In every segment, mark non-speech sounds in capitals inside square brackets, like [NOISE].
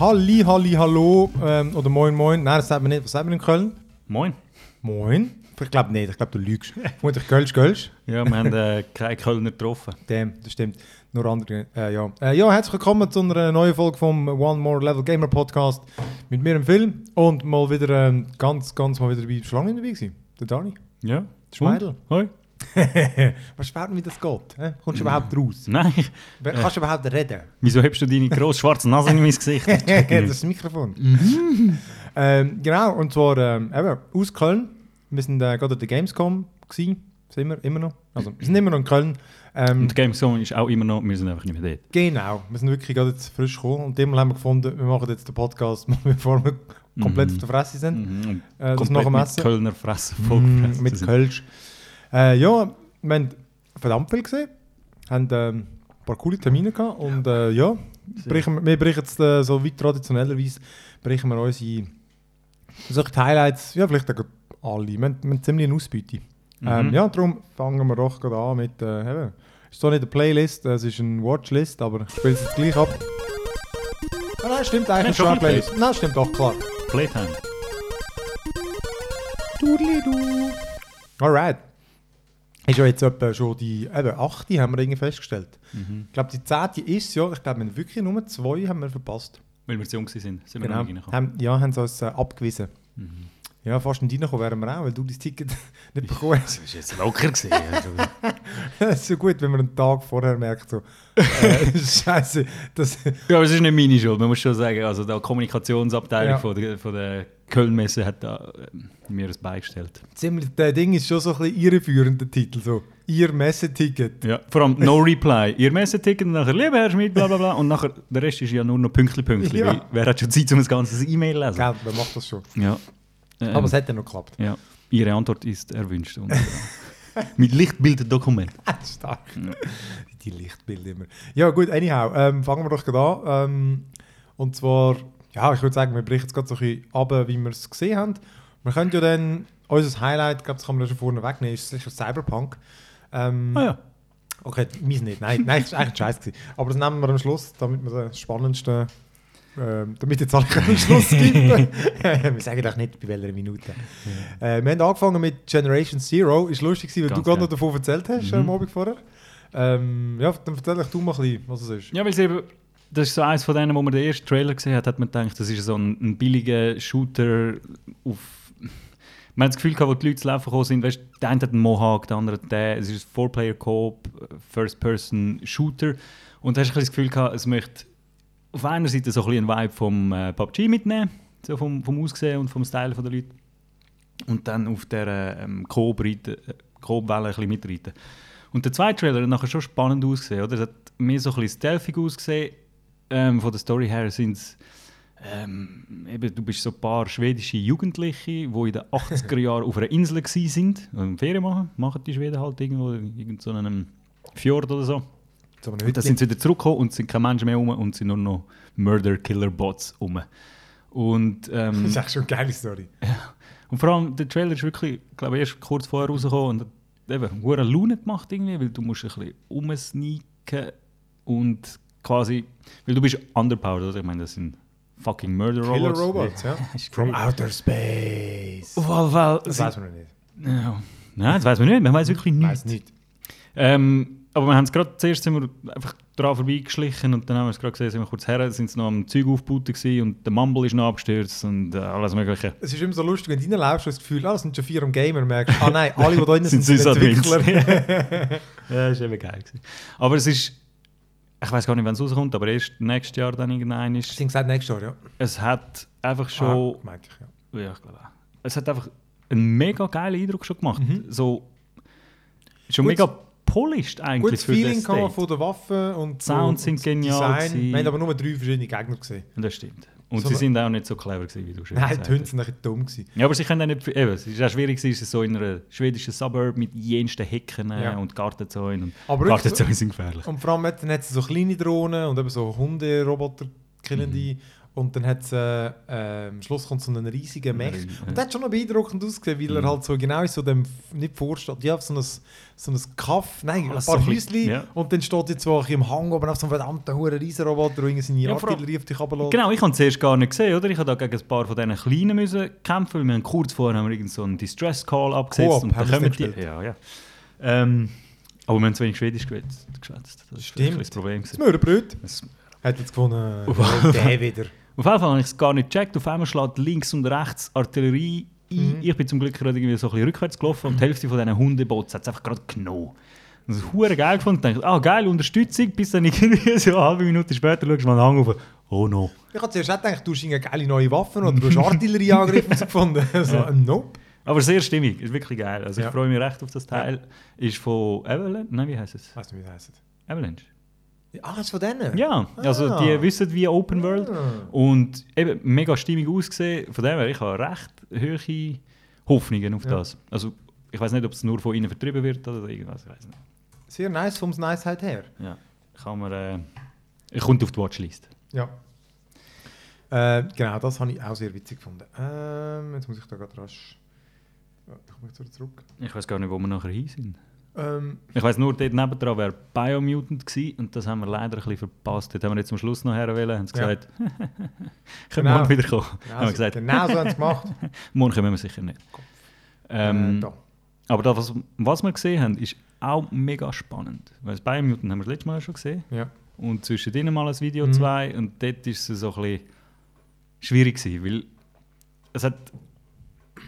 Halli, Halli, Hallo ähm, oder Moin, Moin. Nein, das sagt man nicht. Was sagt man in Köln? Moin. Moin. Ich glaube nicht, ich glaube, du lügst. Vermutlich Kölsch, Kölsch. Ja, wir haben äh, keinen Kölner getroffen. Dem, das stimmt. Nur andere. Äh, ja. Äh, ja, herzlich willkommen zu einer neuen Folge vom One More Level Gamer Podcast mit mir im Film und mal wieder ähm, ganz, ganz mal wieder bei Schlangen dabei gewesen. Der Dani. Ja. Schmeidel. Hoi. [LAUGHS] Was spät wie das geht? Hä? Kommst du überhaupt raus? [LAUGHS] Nein. Kannst du überhaupt reden? Wieso hebst du deine grosse schwarze Nase in mein Gesicht? [LAUGHS] Das das ist das Mikrofon. ähm, genau, und zwar ähm, eben, aus Köln. Wir sind äh, gerade an der Gamescom gewesen. Sind wir immer noch. Also, wir sind immer noch in Köln. Ähm, Und die Game Zone ist auch immer noch, wir sind einfach nicht mehr dort. Genau, wir sind wirklich gerade jetzt frisch gekommen und dem haben wir gefunden, wir machen jetzt den Podcast, bevor wir komplett Mhm. auf der Fresse sind. Mhm. Und Äh, das komplett dem mit. Kölner Fressen Mm, vollgefressen mit sind. Kölsch. Äh, ja, wir haben verdammt viel gesehen. haben ähm, ein paar coole Termine gehabt und äh, ja, brechen, wir- brechen jetzt äh, so wie traditionellerweise brechen wir unsere solche Highlights, ja vielleicht auch alle, wir wir haben ziemlich eine Ausbeute. Ähm, Mhm. ja, darum fangen wir doch gerade an mit, äh, eben, ist zwar nicht eine Playlist, es ist eine Watchlist, aber ich spiele es jetzt gleich ab. Ah, nein, stimmt eigentlich, schon eine Playlist. Nein, stimmt doch, klar. Playtime. Dudelidu. Alright. Ist ja jetzt etwa schon die eben, 8. haben wir irgendwie festgestellt. Mhm. Ich glaube, die 10. ist ja, ich glaube, wir haben wirklich nur zwei haben wir verpasst. Weil wir zu jung waren, sind wir Genau. noch nicht reingekommen. Haben, ja, haben sie uns äh, abgewiesen. Mhm. Ja, fast nicht reingekommen wären wir auch, weil du dein Ticket [LAUGHS] nicht bekommen hast. Das war jetzt locker. Gewesen. Also, [LAUGHS] Es ist so gut, wenn man einen Tag vorher merkt, so, äh, [LAUGHS] Scheiße, das, ja, aber es ist nicht meine Schuld, man muss schon sagen. Also die Kommunikationsabteilung Ja. von, der, von der Kölnmesse hat da, äh, mir ein beigestellt. ziemlich, der Ding ist schon so ein bisschen irreführend, der Titel, so, ihr Messeticket. Ja, vor allem No Reply. Ihr Messeticket und nachher «Lieber Herr Schmidt», bla bla bla. Und nachher, der Rest ist ja nur noch Pünktli Pünktli. Ja. Wer hat schon Zeit, um ein ganzes E-Mail zu lesen? Gell, wer macht das schon? Ja. Ähm, Aber es hat ja noch geklappt. ja. Ihre Antwort ist erwünscht. Und, äh, mit Lichtbilddokument. [LAUGHS] Stark. Ja. Die Lichtbilder immer. Ja, gut, anyhow, ähm, fangen wir doch gerade an. Ähm, und zwar, ja, ich würde sagen, wir brechen jetzt gerade so ein bisschen ab, wie wir es gesehen haben. Wir können ja dann, unser Highlight, ich glaube, das kann man ja schon vorne wegnehmen, ist sicher Cyberpunk. Ähm, Ah ja. Okay, meins nicht. Nein, nein, das war eigentlich scheiße. Aber das nehmen wir am Schluss, damit wir das Spannendste, ähm, damit jetzt alle können am Schluss [LAUGHS] skippen. [LAUGHS] wir sagen doch nicht, bei welcher Minute. Äh, wir haben angefangen mit Generation Zero. Ist lustig weil Ganz du gerade geil. noch davon erzählt hast, Mhm. am Abend vorher. Ähm, ja, dann erzähl doch du mal ein bisschen, was es ist. Ja, weil es eben, das ist so eines von denen, wo man den ersten Trailer gesehen hat, hat man gedacht, das ist so ein, ein billiger Shooter auf... Man hat das Gefühl gehabt, wo die Leute zu laufen gekommen sind, weißt, der eine hat einen Mohawk, der andere den, es ist ein Four-Player-Coop, First-Person-Shooter und da hast du ein das Gefühl gehabt, es möchte auf einer Seite so ein bisschen einen Vibe vom äh, PUBG mitnehmen, so vom, vom Aussehen und vom Style der Leute und dann auf der ähm, äh, Coop-Welle ein bisschen mitreiten. Und der zweite Trailer hat nachher schon spannend ausgesehen, oder? Es hat mehr so ein bisschen stealthig ausgesehen. Ähm, von der Story her sind es ähm, eben, du bist so ein paar schwedische Jugendliche, die in den 80er [LAUGHS] Jahren auf einer Insel gsi sind, und Ferien machen, machen die Schweden halt irgendwo in so einem Fjord oder so. So eine Und dann sind sie wieder zurückgekommen und sind keine Menschen mehr rum und sind nur noch Murder-Killer-Bots rum. Und, ähm, [LAUGHS] das ist echt schon eine geile Story. und vor allem, der Trailer ist wirklich, glaube ich, erst kurz vorher rausgekommen und hat eben hure Laune gemacht irgendwie, weil du musst ein bisschen umsneaken und quasi, weil du bist underpowered, oder? Ich meine, das sind fucking Murder Killer Robots. Robots, ja. [LAUGHS] From outer space. Jeden Fall. Das weiß man noch nicht. Ja. Nein, das weiß man nicht, man weiß wirklich Ich weiß nichts. nicht. Ähm, aber wir haben es gerade, zuerst sind wir einfach dran vorbeigeschlichen und dann haben wir es gerade gesehen, sind wir kurz her, sind sie noch am Zeug aufgebaut und der Mumble ist noch abgestürzt und äh, alles mögliche. Es ist immer so lustig, wenn du du das Gefühl, ah, das sind schon vier am Gamer, merkst, ah nein, [LAUGHS] alle, die da drin sind, Sind sind. Entwickler. [LAUGHS] Ja, das war eben geil. Gewesen. Aber es ist, ich weiß gar nicht, wann es rauskommt, aber erst nächstes Jahr dann irgendein ist. Sie haben gesagt, nächstes Jahr, ja. Es hat einfach schon, Ah, meinte ich, ja. ja, ich glaube auch. Es hat einfach einen mega geilen Eindruck schon gemacht. Mhm. So, schon Gut. mega polished eigentlich Gutes für Feeling kann man von der Waffe und Sounds und sind genial Design. Wir haben aber nur drei verschiedene Gegner gesehen. Das stimmt. Und So sie sind auch nicht so clever gewesen, wie du schon Nein, die Hunde sind ein bisschen dumm gewesen. Ja, aber sie können auch nicht, eben, es ist auch schwierig, gewesen, ist so in einer schwedischen Suburb mit jensten Hecken äh, Ja. und Gartenzäunen. Und Aber wirklich Gartenzäune sind gefährlich. Und vor allem hat- dann hat sie so kleine Drohnen und eben so Hunde-Roboter killende. Und dann hat es äh, äh, am Schluss kommt so einen riesigen Mech. Und das hat schon noch beeindruckend ausgesehen, weil er Mhm. halt so genau in so dem, nicht vorsteht, ja, so ein, so ein Kaff, nein, Ah, ein paar ein Häuschen. ja. Und dann steht jetzt so ein im Hang oben auf so einem verdammten hohen Riesenroboter, der seine Ja, Artillerie auf dich runterlässt. Genau, ich habe es zuerst gar nicht gesehen, oder? Ich habe da gegen ein paar von diesen Kleinen müssen kämpfen, weil wir haben kurz vorher haben wir irgend so einen Distress-Call abgesetzt Coop, und dann kommen die... Ja, ja. Ähm, aber wir haben zu wenig Schwedisch geschwätzt. geschwätzt. Das ist ein Problem. Das. Möhrenbröt hat jetzt Auf- äh, der wieder. Auf jeden Fall habe ich es gar nicht gecheckt. Auf einmal schlägt links und rechts Artillerie ein. Mhm. Ich bin zum Glück gerade irgendwie so ein bisschen rückwärts gelaufen und die Hälfte von diesen Hundebots hat es einfach gerade genommen. Das ist hure geil gefunden. Ich dachte, ah geil, Unterstützung. Bis dann irgendwie [LAUGHS] so eine halbe Minute später schaust du mal den Hang auf. Oh no. Ich habe zuerst auch gedacht, du hast eine geile neue Waffen oder du hast [LAUGHS] Artillerieangriffe gefunden. [LAUGHS] so, Ja. äh, nope. Aber sehr stimmig, ist wirklich geil. Also Ja. ich freue mich recht auf das Teil. Ist von Avalanche? Nein, wie heißt es? Ich weiß nicht, wie das heisst. Avalanche. Ah, ist von denen? Ja, also Ah. die wissen wie Open World. Ah. Und eben mega stimmig ausgesehen. Von dem her, ich habe recht hohe Hoffnungen auf Ja. das. Also ich weiß nicht, ob es nur von ihnen vertrieben wird oder irgendwas. Ich weiß nicht. Sehr nice vom Niceheit her. Ja, kann man. Äh, ich kommt auf die Watchlist. Ja. Äh, genau, das habe ich auch sehr witzig gefunden. Ähm, jetzt muss ich da gerade rasch. Ich komme jetzt wieder zurück. Ich weiß gar nicht, wo wir nachher hin sind. Ähm, Ich weiß nur, dort nebendran wäre Biomutant gewesen und das haben wir leider ein bisschen verpasst. Dort haben wir jetzt zum Schluss noch her wollen, haben sie Ja. gesagt, [LAUGHS] können Genau. morgen wieder kommen. genau, haben wir so, gesagt, genau so haben sie es gemacht. [LAUGHS] morgen kommen wir sicher nicht. Ähm, äh, da. aber das, was, was wir gesehen haben, ist auch mega spannend. Weil Biomutant haben wir das letzte Mal schon gesehen. Ja. Und zwischen denen mal ein Video Mhm. zwei und dort ist es so ein bisschen schwierig gewesen, weil es hat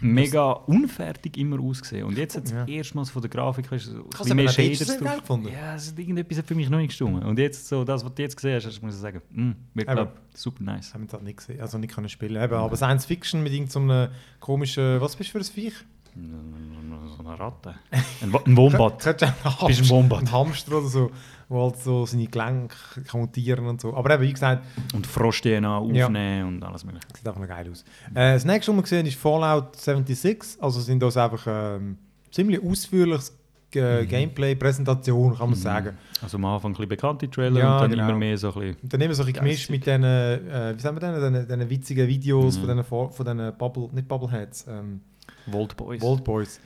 mega unfertig immer ausgesehen. Und jetzt hat es Ja. erstmals von der Grafik weißt, so ein Hast du mehr Shaders drauf. gefunden? Ja, es hat irgendetwas hat für mich noch nicht gestimmt. Und jetzt so das, was du jetzt gesehen hast, hast, muss ich sagen, mm, wird glaub, super nice. Das haben wir halt nicht gesehen, also nicht können spielen. Eben, aber Science Fiction mit irgendeinem komischen, was bist du für ein Viech? So eine Ratte. Ein, ein Wombat. Du Bist ein Wombat. Ein Hamster oder so, der halt so seine Gelenke kann mutieren und so. Aber eben, wie gesagt, Und Frosch-DNA Ja. aufnehmen und alles mögliche. sieht einfach noch geil aus. Äh, das nächste, was wir gesehen ist Fallout 76. Also sind das einfach ähm, ziemlich ausführliches Ge Mhm. Gameplay-Präsentation, kann man sagen. Also am Anfang ein bisschen bekannte Trailer Ja, und dann genau. immer mehr so ein bisschen... Und dann immer so ein bisschen gemischt mit diesen, äh, wie sagen wir denn, diesen, diesen witzigen Videos Mhm. von diesen, Fo- von diesen Bubble, nicht Bubbleheads, ähm, Volt Boys. Bold Boys.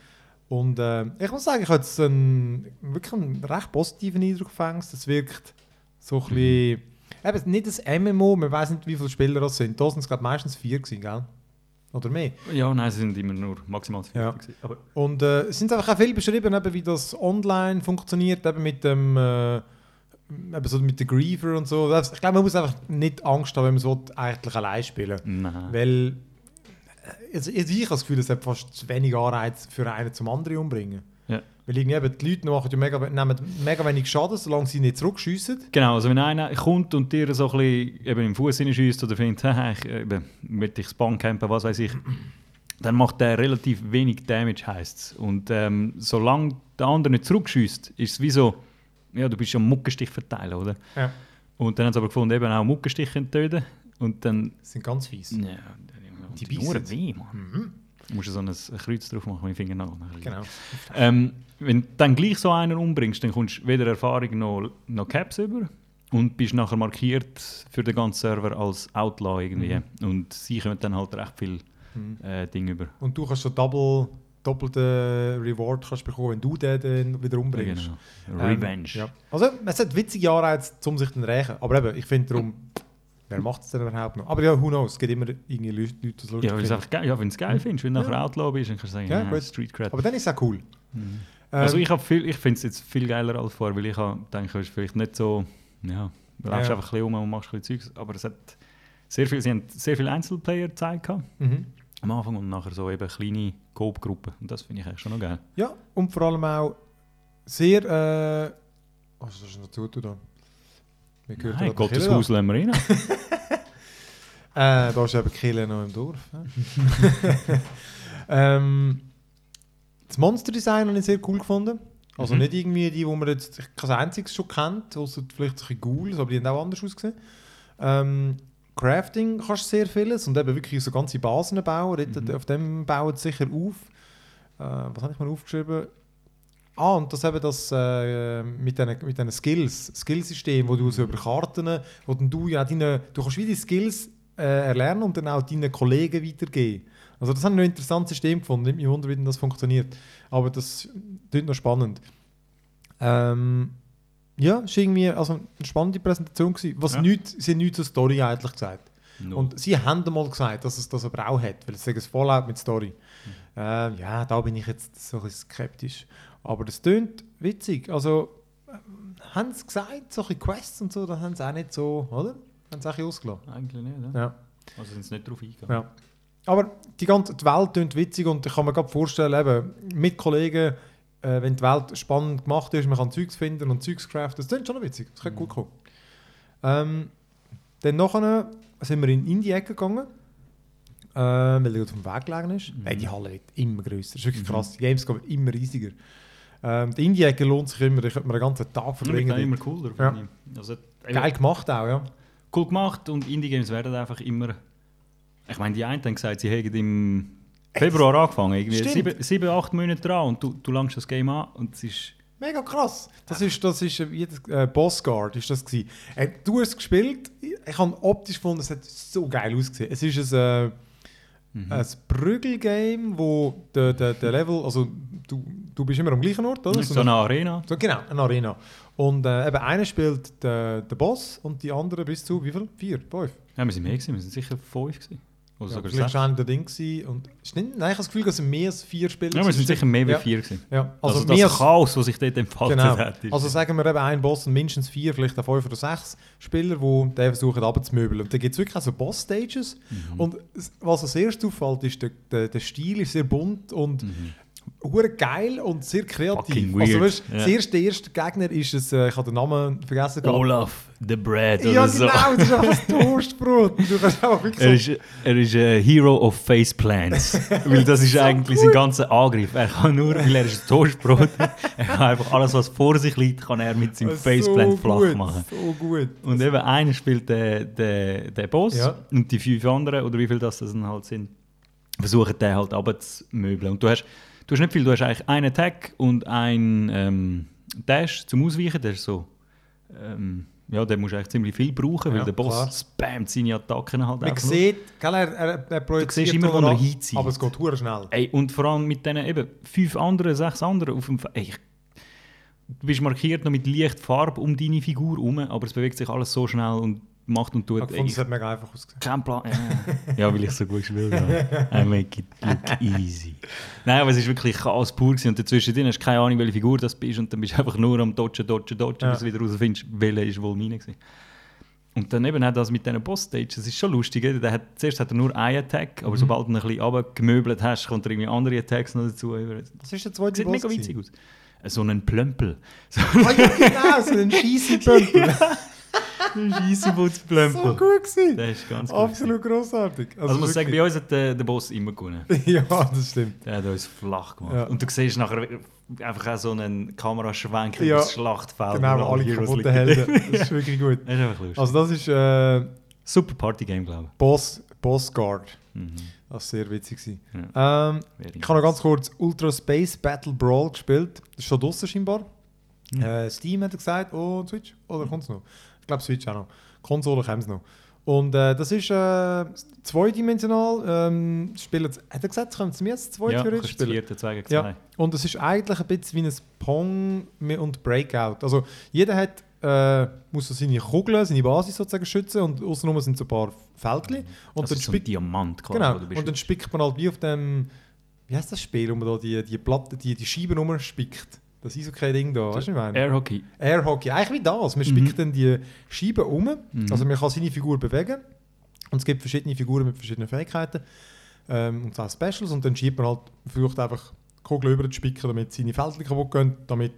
Und ähm, ich muss sagen, ich habe jetzt einen, wirklich einen recht positiven Eindruck gefängt. Es wirkt so ein bisschen, eben nicht ein MMO, man weiß nicht, wie viele Spieler das sind. Da sind es meistens vier gewesen, gell? Oder mehr. Ja, nein, sie sind immer nur maximal vier Ja. gewesen. Aber Und äh, es sind einfach auch viel beschrieben, eben, wie das online funktioniert, eben mit dem äh, eben so mit den Griever und so. Ich glaube, man muss einfach nicht Angst haben, wenn man so eigentlich allein spielen nein. Weil äh, also ich ich habe das Gefühl, es hat fast zu wenig Anreiz für einen zum anderen umbringen. Ja. Weil irgendwie eben die Leute machen ja mega, nehmen mega wenig Schaden, solange sie nicht zurückschiessen. Genau, also wenn einer kommt und dir so ein bisschen eben im Fuß hineinschießt oder findet, ich eben, will dich campen, was weiß ich, dann macht der relativ wenig Damage, heisst es. Und ähm, solange der andere nicht zurückschießt, ist es wie so, ja, du bist ja Muckenstich verteilen, oder? Ja. Und dann haben sie aber gefunden, eben auch Muckenstich töten. Und dann, Das sind ganz fies. ja, Die beißen. weh, Mann. Mhm. Du musst so ein, Kreuz drauf machen mit dem Finger nach. Genau. Ähm, wenn du dann gleich so einen umbringst, dann kommst du weder Erfahrung noch, noch Caps über und bist nachher markiert für den ganzen Server als Outlaw irgendwie. Und sie kommen dann halt recht viel Mhm. äh, Dinge über. Und du kannst so double, doppelten Reward kannst bekommen, wenn du den dann wieder umbringst. Genau. Ähm, Revenge. ja. Also, es hat witzige Anreize, um sich dann zu rächen. Aber eben, ich finde darum, wer macht es denn überhaupt noch? Aber ja, who knows? Es gibt immer irgendwie Leute, die es lustig Ja, du finden. ja, wenn du es geil findest, wenn du nachher Outlaw bist, dann kannst du sagen, Ja, gut. Street Cred. Aber dann ist es auch cool. Mhm. Ähm, Also ich, viel- ich finde es jetzt viel geiler als vorher, weil ich denke, es ist vielleicht nicht so, ja, du läufst Ja. einfach ein bisschen um und machst ein bisschen Zeugs, aber es hat sehr viel, sie haben sehr viele Einzelplayer gezeigt mhm. am Anfang und nachher so eben kleine Coop-Gruppen. Und das finde ich eigentlich schon noch geil. Ja, und vor allem auch sehr. Äh, was ist das noch zu tun? Da? Wir hören Nein, Gottes. Haus lassen wir rein. [LAUGHS] Äh, da ist eben Kille noch im Dorf. hä? [LAUGHS] ähm, das Monster-Design habe ich sehr cool gefunden. Also Mhm. nicht irgendwie die, wo man jetzt kein einziges schon kennt, außer vielleicht solche Ghouls, aber die haben auch anders ausgesehen. Ähm, Crafting kannst du sehr vieles und eben wirklich so ganze Basen bauen. Mhm. Auf dem bauen sie sicher auf. Äh, was habe ich mir aufgeschrieben? Ah, und das eben das äh, mit diesen mit diesen Skills, Skillsystem, wo du so über Karten, wo du ja deine, du kannst wie die Skills äh, erlernen und dann auch deinen Kollegen weitergeben. Also das haben wir ein interessantes System gefunden, nicht mich wunder, wie das funktioniert. Aber das klingt noch spannend. Ähm, ja, es war irgendwie also eine spannende Präsentation. Gewesen, was Ja. nichts, sie haben nichts zur Story eigentlich gesagt. No. Und sie haben einmal gesagt, dass es das aber auch hat, weil es sagen, es Fallout mit Story. Mhm. Äh, ja, da bin ich jetzt so ein bisschen skeptisch. Aber das tönt witzig. Also, ähm, haben sie gesagt, solche Quests und so, da haben sie auch nicht so, oder? Haben sie auch ausgelassen. Eigentlich nicht, ne? Ja. Also sind sie nicht drauf eingegangen. ja. Aber die ganze die Welt tönt witzig und ich kann mir gerade vorstellen, eben, mit Kollegen, äh, wenn die Welt spannend gemacht ist, man kann Zeugs finden und Zeugs craften, das tönt schon witzig. Das könnte Mhm. gut kommen. Ähm, dann nachher sind wir in die Indie-Ecke gegangen, äh, weil gut vom Weg gelegen ist. Mhm. Hey, die Halle wird immer grösser. Das ist wirklich Mhm. krass. Die Gamescom wird immer riesiger. Ähm, die Indie-Ecke lohnt sich immer. Ich könnte mir einen ganzen Tag Ja, verbringen. ist immer cooler. Ja. Also, Geil gemacht auch, ja. Cool gemacht und Indie-Games werden einfach immer... Ich meine, die einen haben gesagt, sie hätten im Februar angefangen. Irgendwie Stimmt. sieben, sieben, acht Monate dran und du, du langst das Game an und es ist... Mega krass. Das ist, das ist äh, wie das, äh, Boss Guard ist das gewesen. Äh, du hast es gespielt. Ich habe optisch gefunden, es hat so geil ausgesehen. Es ist ein, äh, Mhm. ein Prügelgame, wo der, der, der Level, also du, du bist immer am gleichen Ort, oder? so eine Arena. so, genau, eine Arena. Und äh, eben einer spielt den, den Boss und die andere bis zu wie viel? Vier, fünf. Ja, wir sind mehr gewesen, wir sind sicher fünf gewesen. Oder Ja, vielleicht war der Ding gewesen. Und, stimmt, nein, ich habe das Gefühl, dass es mehr als vier Spieler Ja, wir sind sicher mehr wie ja. vier gewesen. Ja, Also, also, mehr das als Chaos, das sich dort entfaltet Genau. hat. ist- Also sagen wir eben ein Boss und mindestens vier, vielleicht auch fünf oder sechs Spieler, die den versuchen abzumöbeln. Und dann gibt es wirklich auch so Boss-Stages. Mhm. Und es- was als erstes auffällt, ist, der, der, der Stil ist sehr bunt und Mhm. Hure geil und sehr kreativ. Also weißt, Ja. das erste, der erste Gegner ist, es, äh, ich habe den Namen vergessen. Olaf, the Bread ja, oder so. genau, das ist einfach ein Toastbrot. [LAUGHS] Du kannst auch wirklich Er so... ist, er ist ein Hero of Faceplants. [LAUGHS] weil das ist eigentlich sein ganzer Angriff. Er kann nur, weil er ist ein Toastbrot, [LAUGHS] er kann einfach alles, was vor sich liegt, kann er mit seinem so Faceplant flach gut, machen. So gut. Und eben einer spielt den, den, den Boss Ja. und die fünf anderen, oder wie viel das dann halt sind, versuchen den halt abzumöbeln. Und du hast, du hast nicht viel, du hast eigentlich einen Attack und einen ähm, Dash zum Ausweichen, der ist so... Ähm, ja, den musst du eigentlich ziemlich viel brauchen, weil Ja, der Boss klar. spammt seine Attacken halt Man sieht, gell, er, er, er projiziert siehst immer, wo er hinzieht. Aber es geht hure schnell. Ey, und vor allem mit diesen eben fünf anderen, sechs anderen auf dem Ey, ich, Du bist markiert noch mit leicht Farbe um deine Figur herum, aber es bewegt sich alles so schnell und macht und Ich tut. fand, Ey, es ich hat mega einfach ausgesehen. keinen Plan. [LAUGHS] Ja. ja, weil ich so gut gespielt habe. I make it look easy. Nein, aber es ist wirklich Chaos pur gewesen. und dazwischen drin hast du keine Ahnung, welche Figur das bist und dann bist du einfach nur am Dodgen, Dodgen, Dodgen, Ja. bis du wieder rausfindest, welcher ist wohl meine gewesen. Und dann eben hat das mit diesen Boss-Stages, das ist schon lustig. Der hat, zuerst hat er nur einen Attack, aber Mhm. sobald du ihn ein bisschen runtergemöbelt hast, kommt er irgendwie andere Attacks noch dazu. Das ist der zweite Sieht Boss mega gewesen. witzig aus. So ein Plömpel. So Ah, ja, genau, so ein [LAUGHS] Scheisse-Pömpel. ein so gut gewesen. Der ist ganz gut. Absolut grossartig. Also, ich muss sagen, bei uns hat der, der Boss immer gewonnen. [LAUGHS] ja, das stimmt. Der hat uns flach gemacht. Ja. Und du siehst nachher einfach auch so einen Kameraschwenk Ja. das Schlachtfeld. Genau, alle kaputten. Helden. [LAUGHS] Das ist wirklich gut. Das ist einfach lustig. Also das ist äh, Super Partygame, glaube Boss, Boss Guard. ich. Mhm. Das war sehr witzig. Ja. Ähm, ich habe noch ganz kurz Ultra Space Battle Brawl gespielt. Das ist schon draussen scheinbar. Mhm. Äh, Steam hat er gesagt, oh Switch, oder kommt es noch? Ich glaube Switch auch noch. Konsole kommt es noch. Und äh, das ist äh, zweidimensional. Ähm, spielen, hat er gesagt, können Sie mir jetzt zwei Ja, theoretisch spielen? vierte, zwei gegen zwei. Ja. Und es ist eigentlich ein bisschen wie ein Pong und Breakout. Also jeder hat, äh, muss so seine Kugeln, seine Basis sozusagen schützen und außenrum sind so ein paar Fältchen. Und das dann ist so ein spickt Diamant, quasi, genau, und dann bist. spickt man halt wie auf dem, wie heißt das Spiel, wo man da die, die Platte, die, die Scheiben rumspickt. Das ist so kein Ding da, weißt du, meine? Air Hockey. Air Hockey, eigentlich wie das. Man Mhm. spickt dann die Scheiben um, Mhm. also man kann seine Figur bewegen und es gibt verschiedene Figuren mit verschiedenen Fähigkeiten ähm, und auch Specials und dann schiebt man halt, versucht einfach Kugel über zu spicken, damit seine Fältchen kaputt gehen, damit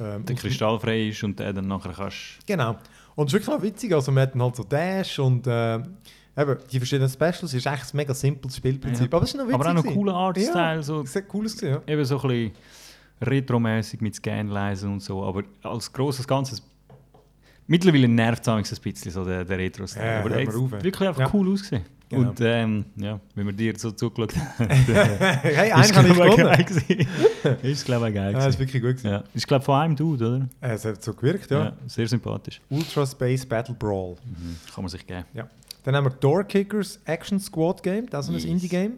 ähm, Der Kristall frei ist und der dann nachher kannst... Genau. Und es ist wirklich noch witzig, also man hat dann halt so Dash und äh, eben, die verschiedenen Specials, ist echt ein mega simples Spielprinzip, Ja. aber es ist noch witzig. Aber auch noch cooler Artstyle, Ja, so hat cool ausgesehen, ja. eben so ein bisschen retromäßig mit Scanleisen und so, aber als grosses Ganzes mittlerweile nervt es ein bisschen so der, der Retro-Style. Ja, aber auf, ey. wirklich einfach Ja. cool ausgesehen. Genau. Und ähm, ja, wenn wir dir so zugeschaut haben, [LAUGHS] hey, ist einen habe ich glaube ich gewonnen. [LAUGHS] Ist glaube ich geil Ja, das ist wirklich gut gewesen. Ja, ist glaube von einem Dude, oder? Äh, Es hat so gewirkt, ja. sehr sympathisch. Ultra Space Battle Brawl. Mhm. Kann man sich geben. Dann haben wir Door Kickers Action Squad Game, das ist Yes. ein Indie-Game.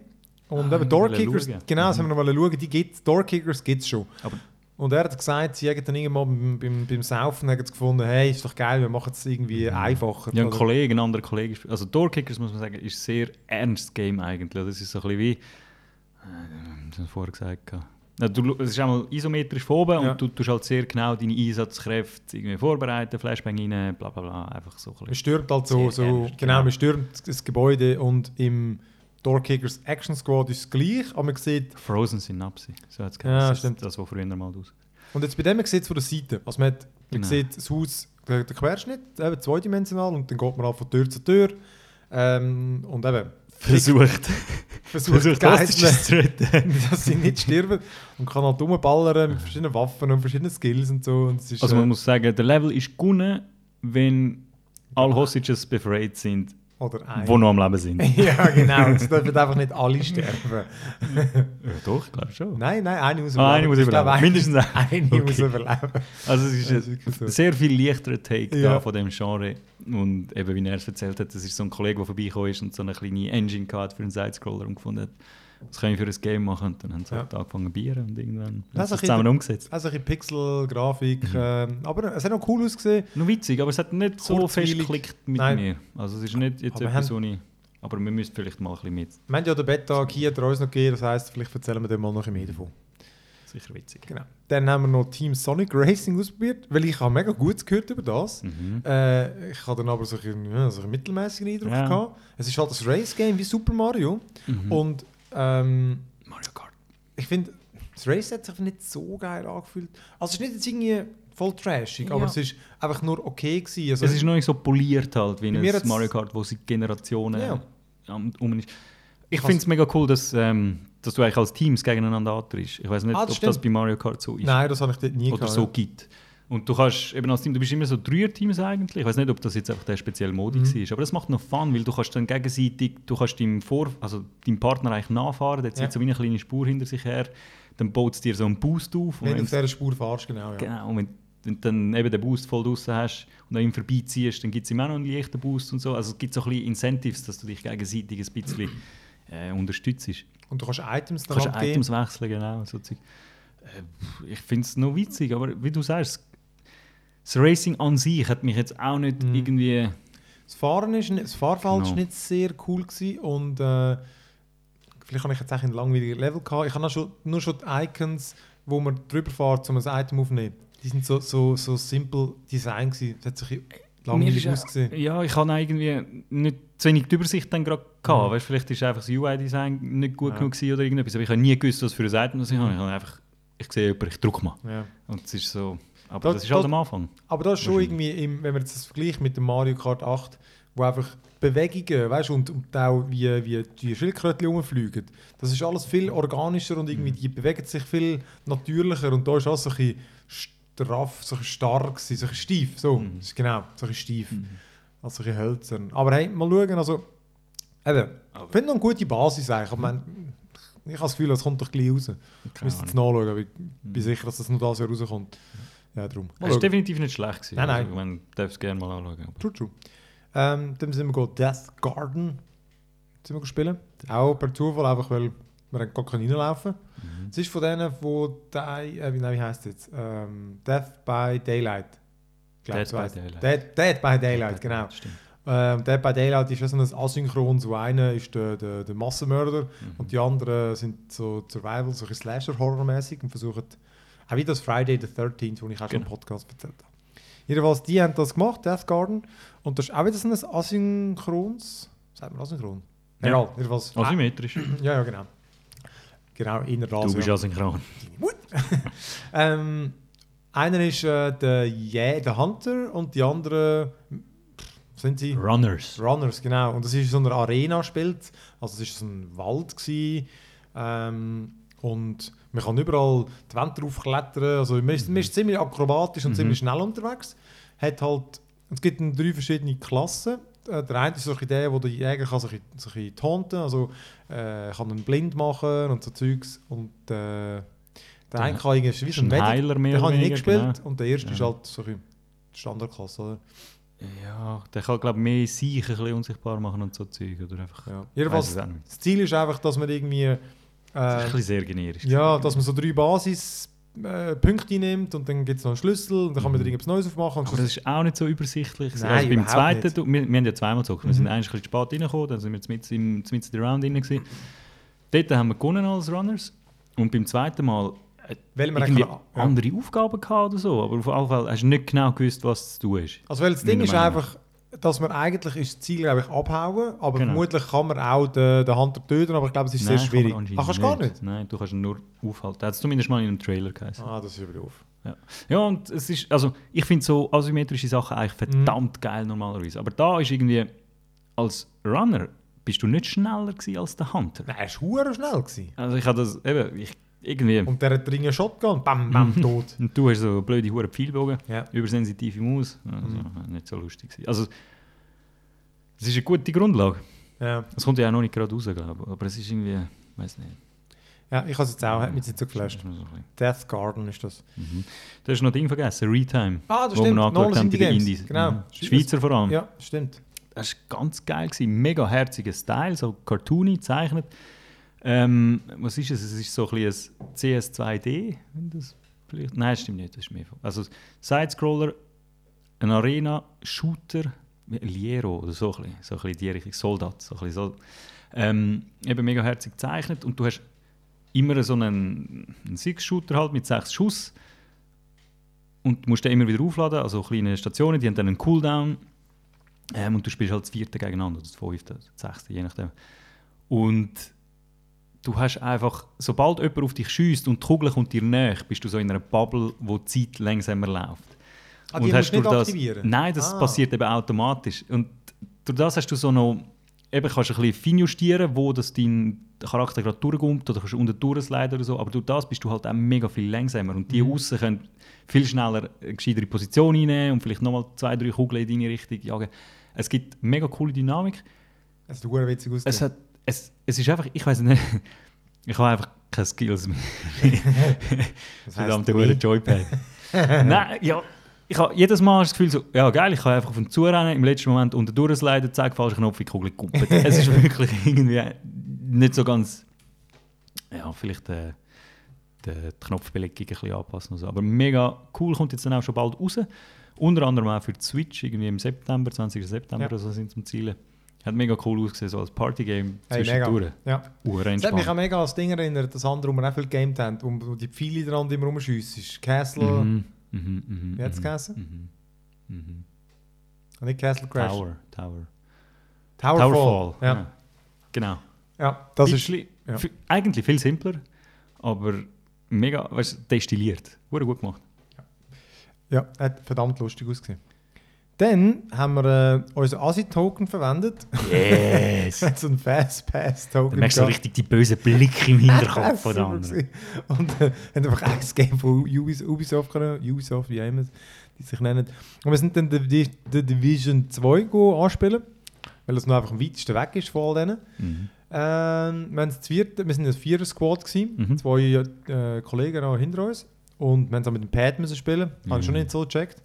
Und Ah, eben Door wir wollen Kickers, schauen. genau, das Mhm. haben wir noch schauen, die gibt's, Door Kickers gibt es schon. Aber- und er hat gesagt, sie haben dann irgendwann beim, beim, beim Saufen haben gefunden, hey, ist doch geil, wir machen es irgendwie Mhm. einfacher. Ja, ein Kollege, ein anderer Kollege. Also Doorkickers, muss man sagen, ist ein sehr ernstes Game eigentlich. Das ist so ein bisschen wie... Äh, das haben wir vorher gesagt. Ja, du, es ist einmal isometrisch von oben Ja. und du tust halt sehr genau deine Einsatzkräfte irgendwie vorbereiten, Flashbang rein, bla bla bla, einfach so ein Man bisschen. stürmt halt so, so genau, genau. man stürmt das Gebäude und im Door Kickers Action Squad ist gleich, aber man sieht, Frozen Synapse, so hat es Ja, das, stimmt. das, was früher mal aus. und jetzt bei dem man sieht es von der Seite, also man, hat, man Genau. sieht das Haus, der, Querschnitt, eben zweidimensional und dann geht man halt von Tür zu Tür ähm, und eben Versucht, versucht, versucht Geiseln, zu retten. [LAUGHS] dass sie nicht sterben und kann halt rumballern mit verschiedenen Waffen und verschiedenen Skills und so. Und ist, Also äh, man muss sagen, der Level ist gewonnen, wenn alle Hostages befreit sind, oder ein. die noch am Leben sind. [LAUGHS] ja, genau. Es dürfen einfach nicht alle [LAUGHS] sterben. Ja, doch, ich glaube schon. Nein, nein, eine muss Ah, eine muss Ich glaube, überleben. Mindestens eine. eine Okay. muss überleben. Also es ist ein sehr viel leichterer Take Ja. da von dem Genre. Und eben, wie er es erzählt hat, das ist so ein Kollege, der vorbeigekommen ist und so eine kleine Engine gehabt für einen Sidescroller und gefunden hat, was kann ich für ein Game machen? Und dann haben sie Ja. halt angefangen bieren und irgendwann Das haben sie zusammen umgesetzt. Also ein bisschen Pixel, Grafik, Mhm. ähm, aber es hat auch cool ausgesehen. Noch witzig, aber es hat nicht so fest geklickt mit Nein. mir. Also es ist nicht jetzt Aber etwas, haben-. Aber wir müssen vielleicht mal ein bisschen mit. Wir haben ja den Beta-Key hat er uns noch gegeben, das heisst, vielleicht erzählen wir dem mal noch ein bisschen mehr davon. Sicher witzig. Genau. Dann haben wir noch Team Sonic Racing ausprobiert, weil ich habe mega Gutes gehört über das. Mhm. Äh, ich hatte dann aber so einen, so einen mittelmäßigen Eindruck. Ja. Gehabt. Es ist halt ein Race-Game wie Super Mario. Mhm. Und ähm, Mario Kart. ich finde, das Race hat sich nicht so geil angefühlt. Also es ist nicht jetzt irgendwie voll trashig, aber Ja. es ist einfach nur okay gewesen. Also, Es ist noch nicht so poliert halt, wie ein Mario Kart, wo seit Generationen Ja. um ist. Ich finde es mega cool, dass, ähm, dass du eigentlich als Teams gegeneinander antrittst. Ich weiß nicht, Ah, das ob stimmt. das bei Mario Kart so ist Nein, das habe ich dort nie oder gehabt, so ja. gibt. Und du kannst eben als Team, du bist immer so Dreier-Teams eigentlich. Ich weiß nicht, ob das jetzt einfach der spezielle Modi Mhm. war, aber das macht noch Fun, weil du kannst dann gegenseitig, du kannst deinem, Vor also deinem Partner eigentlich nachfahren, der zieht Ja. so wie eine kleine Spur hinter sich her, dann baut es dir so einen Boost auf. Wenn du auf dieser Spur fahrst, genau. Ja. Genau, und wenn, wenn du dann eben den Boost voll draussen hast und an ihm vorbeiziehst, dann gibt es ihm auch noch einen leichten Boost und so. Also es gibt so ein bisschen Incentives, dass du dich gegenseitig ein bisschen äh, unterstützt. Du Und du kannst Items kannst dann abgeben. Items wechseln, genau. So äh, ich finde es noch witzig, aber wie du sagst, das Racing an sich hat mich jetzt auch nicht Mhm. irgendwie... Das Fahren ist, nicht- das Fahrfeld Genau. ist nicht sehr cool gewesen und äh, vielleicht habe ich jetzt auch ein langweiliger Level gehabt. Ich habe auch schon, nur schon die Icons, wo man drüber fährt, um ein Item aufzunehmen. Die sind so, so, so simple Design gewesen. Das hat sich langweilig ausgesehen. Ja, ich habe irgendwie nicht zu wenig die Übersicht dann gerade gehabt. Mhm. Weißt, vielleicht ist einfach das UI-Design nicht gut Ja. genug gewesen oder irgendetwas, aber ich habe nie gewusst, was für ein Item das ich habe. Ich habe einfach, ich sehe jemanden, ich drücke mal. Ja. Und es ist so. Aber Das- das, ist halt das- am Anfang. Aber das ist schon irgendwie, im, wenn man jetzt das vergleicht mit dem Mario Kart 8, wo einfach Bewegungen, weißt du, und, und auch wie, wie die Schildkrötchen rumfliegen, das ist alles viel organischer und Mhm. irgendwie, die bewegen sich viel natürlicher und da ist alles so ein bisschen straff, so ein stark, so ein bisschen steif, so, Mhm. ist genau, so ein bisschen steif, also ein hölzern. Aber hey, mal schauen, also, eben, ich finde noch eine gute Basis eigentlich, aber man, ich habe das Gefühl, es kommt doch gleich raus. Ich müsste jetzt nachschauen, aber ich bin sicher, dass das noch das Jahr rauskommt. Ja, darum. Ist schauen. definitiv nicht schlecht gewesen. Nein, nein. Also, man darf es gerne mal anschauen. Aber True, true. Ähm, dann sind wir go Death Garden sind wir spielen. Auch per Zufall, einfach weil wir gar keinen reinlaufen. Mhm. Es ist von denen, wo die, äh, wie, nein, wie heißt es jetzt? Ähm, Death by Daylight. Glaub, Dead by. Daylight. Dead, Dead by Daylight, genau. Stimmt. Ähm, Dead by Daylight ist so ein Asynchron. So einer ist der, der, der Massenmörder Mhm. und die anderen sind so Survival, so Slasher-Horror-mäßig und versuchen, auch wie das Friday the 13th, wo ich auch schon im Genau. Podcast erzählt habe. Jedenfalls, die haben das gemacht, Death Garden. Und das ist auch wieder so ein Asynchrons. Sagt man Asynchron? Ja. Egal, jedenfalls. Asymmetrisch. [CLEARS THROAT] Ja, ja, genau. Genau, in der Du bist asynchron. [LAUGHS] Ähm, einer ist äh, der, Jä der Hunter und die anderen sind sie? Runners. Runners, genau. Und das ist so eine Arena spielt. Also es ist so ein Wald gewesen. Ähm, und man kann überall die Wände draufklettern. Also man ist, man ist ziemlich akrobatisch und Mhm. ziemlich schnell unterwegs. Hat halt, es gibt drei verschiedene Klassen. Äh, der eine ist so ein der, wo der Jäger kann sich, sich in taunten, also äh, kann ihn blind machen und so Zeugs. Und äh, der eine kann irgendwie wie so ein ein Medic, Heiler mehr den habe ich nicht gespielt. Und der erste Ja. ist halt so ein Standardklasse, oder? Ja, der kann, glaube ich, mehr sich ein bisschen unsichtbar machen und so Zeug. Oder einfach. Ja. Jedenfalls, das Ziel ist einfach, dass man irgendwie... Das ist ein Äh, bisschen sehr generisch. ja, dass man so drei Basis... Äh, Punkte nimmt und dann gibt es noch einen Schlüssel und dann kann man Mhm. da irgendwas Neues aufmachen. Aber das ist auch nicht so übersichtlich. Nein, also beim zweiten, nicht. du, wir, wir haben ja zweimal gezockt. Wir Mhm. sind eigentlich ein bisschen spät reingekommen, dann sind wir mit im in der Round rein. Gewesen. Dort haben wir gewonnen als Runners. Und beim zweiten Mal äh, weil man irgendwie kann- ja. andere Aufgaben gehabt oder so. Aber auf jeden Fall hast du nicht genau gewusst, was zu tun ist. Also weil das Ding ist einfach, dass man eigentlich ist das Ziel, glaube ich, abhauen, aber Genau. vermutlich kann man auch den, den Hunter töten, aber ich glaube, es ist Nein, sehr kann schwierig. anscheinend Ach, kannst du gar nicht? Nein, du kannst ihn nur aufhalten. Das hat es zumindest mal in einem Trailer geheißen. Ah, das ist über auf. Ja, und es ist, also ich finde so asymmetrische Sachen eigentlich verdammt geil normalerweise. Aber da ist irgendwie, als Runner bist du nicht schneller gewesen als der Hunter. Nein, er war schnell. Gewesen. Also ich habe das eben, ich, irgendwie... Und der hat drin einen Shotgun, bam, bam, [LAUGHS] tot. Und du hast so blöde hure Pfeilbogen, ja. übersensitive Maus. Also, Mhm. Nicht so lustig. gewesen. Also, es ist eine gute Grundlage. Ja. Es kommt ja auch noch nicht gerade raus, glaube ich. Aber es ist irgendwie, weiß nicht. ja, ich habe es jetzt auch, hat mich jetzt so geflasht. Death Garden ist das. Mhm. Du hast noch ein Ding vergessen, Retime. Ah, das wo stimmt. wir angeschaut Nolan haben bei den. Indies. Genau. Mhm. Schweizer vor allem. Ja, stimmt. Das war ganz geil. Gewesen. Mega herziger Style, so cartoony gezeichnet. Ähm, was ist es? Es ist so ein ein CS2D. wenn das vielleicht- Nein, stimmt nicht. Das ist mehr also Sidescroller, ein Arena, Shooter, Liero oder so ein bisschen, so ein bisschen die Richtung, Soldat. So ein bisschen so. Ähm, eben mega herzig gezeichnet und du hast immer so einen, einen Six-Shooter halt mit sechs Schuss und du musst den immer wieder aufladen, also kleine Stationen, die haben dann einen Cooldown ähm, und du spielst halt das vierte gegeneinander, das fünfte, das sechste, je nachdem. Und du hast einfach, sobald jemand auf dich schießt und die Kugel kommt dir näher, bist du so in einer Bubble, wo die Zeit langsamer läuft. Ah, die musst du das, aktivieren? Nein, das Ah. passiert eben automatisch. Und durch das hast du so noch, eben kannst du ein bisschen feinjustieren, wo das dein Charakter gerade durchkommt oder kannst du unten durchsliden oder so, aber durch das bist du halt auch mega viel langsamer und die Mhm. außen können viel schneller eine gescheitere Position einnehmen und vielleicht nochmal zwei, drei Kugeln in deine Richtung jagen. Es gibt mega coole Dynamik. Es sieht hure witzig aus. Es, es, ist einfach, ich weiß nicht, [LAUGHS] ich habe einfach keine Skills mehr. [LAUGHS] das Verdammte Hure? Joypad. [LAUGHS] Nein, ja. Ich habe jedes Mal das Gefühl so, ja geil, ich kann einfach auf den Zurennen, im letzten Moment unten durchsliden, zack, falscher Knopf, die Kugel kumpelt. es ist wirklich irgendwie nicht so ganz, ja, vielleicht äh, die, Knopfbelegung ein bisschen anpassen. So. Aber mega cool, kommt jetzt dann auch schon bald raus. Unter anderem auch für die Switch, irgendwie im September, 20. September Ja. oder so sind zum Zielen. Hat mega cool ausgesehen, so als Partygame Hey, zwischendurch. Ja. Uhren Das hat mich auch mega an das Ding erinnert, das andere, wo wir auch viel gegamed haben, wo die Pfeile dran immer rumschiessen. Castle, Mhm, mhm, mhm, wie hat es mhm, geheißen? mhm, mhm. Nicht Castle Crash. Tower, Tower. Towerfall. Towerfall. Ja. Genau. ja, das ist... Bisschen- ja. fi- Eigentlich viel simpler, aber mega weißt, du, destilliert. Wurde gut gemacht. Ja, hat verdammt lustig ausgesehen. Dann haben wir äh, unseren ASI-Token verwendet. Yes! [LAUGHS] so einen Fast-Pass-Token. Dann merkst du so richtig die bösen Blicke im Hinterkopf [LAUGHS] von anderen. Und äh, haben einfach ein Game von Ubis- Ubisoft können, Ubisoft, wie immer die sich nennen. Und wir sind dann die, die, Division 2 go anspielen, weil das noch einfach am weitesten weg ist von all denen. Mhm. Ähm, wir, vierte, wir sind ein vierer Squad gewesen, Mhm. zwei äh, Kollegen auch hinter uns. Und wir haben es auch mit dem Pad müssen spielen. Habe ich schon Mhm. nicht so gecheckt.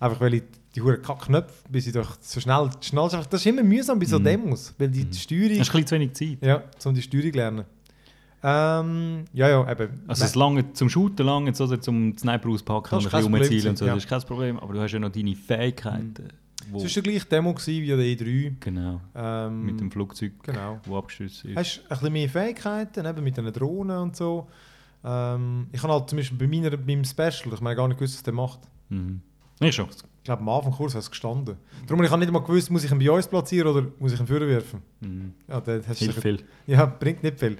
Einfach weil ich die hohen Knöpfe, bis ich doch so schnell, schnell das ist immer mühsam bei so Mhm. Demos, weil die, die Steuerung, Hast du ein bisschen zu wenig Zeit. ja, um die Steuerung lernen. Ähm, ja, ja, eben. Also es lange zum Shooten, lange oder zum Sniper auspacken Das und rumzielen und so, gewesen, das ist kein Problem. Aber du hast ja noch deine Fähigkeiten. Wo, es war der gleiche Demo wie der E3. genau, Ähm, mit dem Flugzeug, Genau. wo abgestürzt ist. Hast ein bisschen mehr Fähigkeiten, eben mit den Drohnen und so. Ähm, ich habe halt zum Beispiel bei meiner, beim Special, ich meine gar nicht gewusst, was der macht. Mhm. Ich schon. Ich glaube, am Anfang hat es gestanden. Darum habe ich nicht mal gewusst, muss ich ihn bei uns platzieren oder muss ich ihn vorne werfen. Mhm. Ja, das hast Hilft viel. Ja, bringt nicht viel.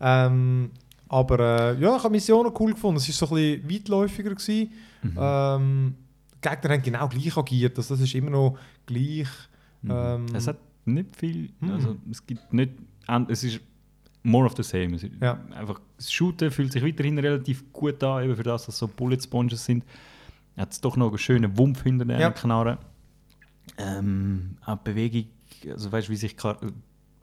Ähm, aber äh, ja, ich habe Mission noch cool gefunden. Es war so ein bisschen weitläufiger. Gewesen. Mhm. Ähm, die Gegner haben genau gleich agiert. Also das ist immer noch gleich. Mhm. ähm, es hat nicht viel, Mhm. also es gibt nicht, es ist more of the same. Es Ja. Einfach, das Shooten fühlt sich weiterhin relativ gut an, eben für das, dass es so Bullet Sponges sind. Hat es doch noch einen schönen Wumpf hinter den Ja. Knarren. Ähm, auch die Bewegung, also weißt du, wie sich Char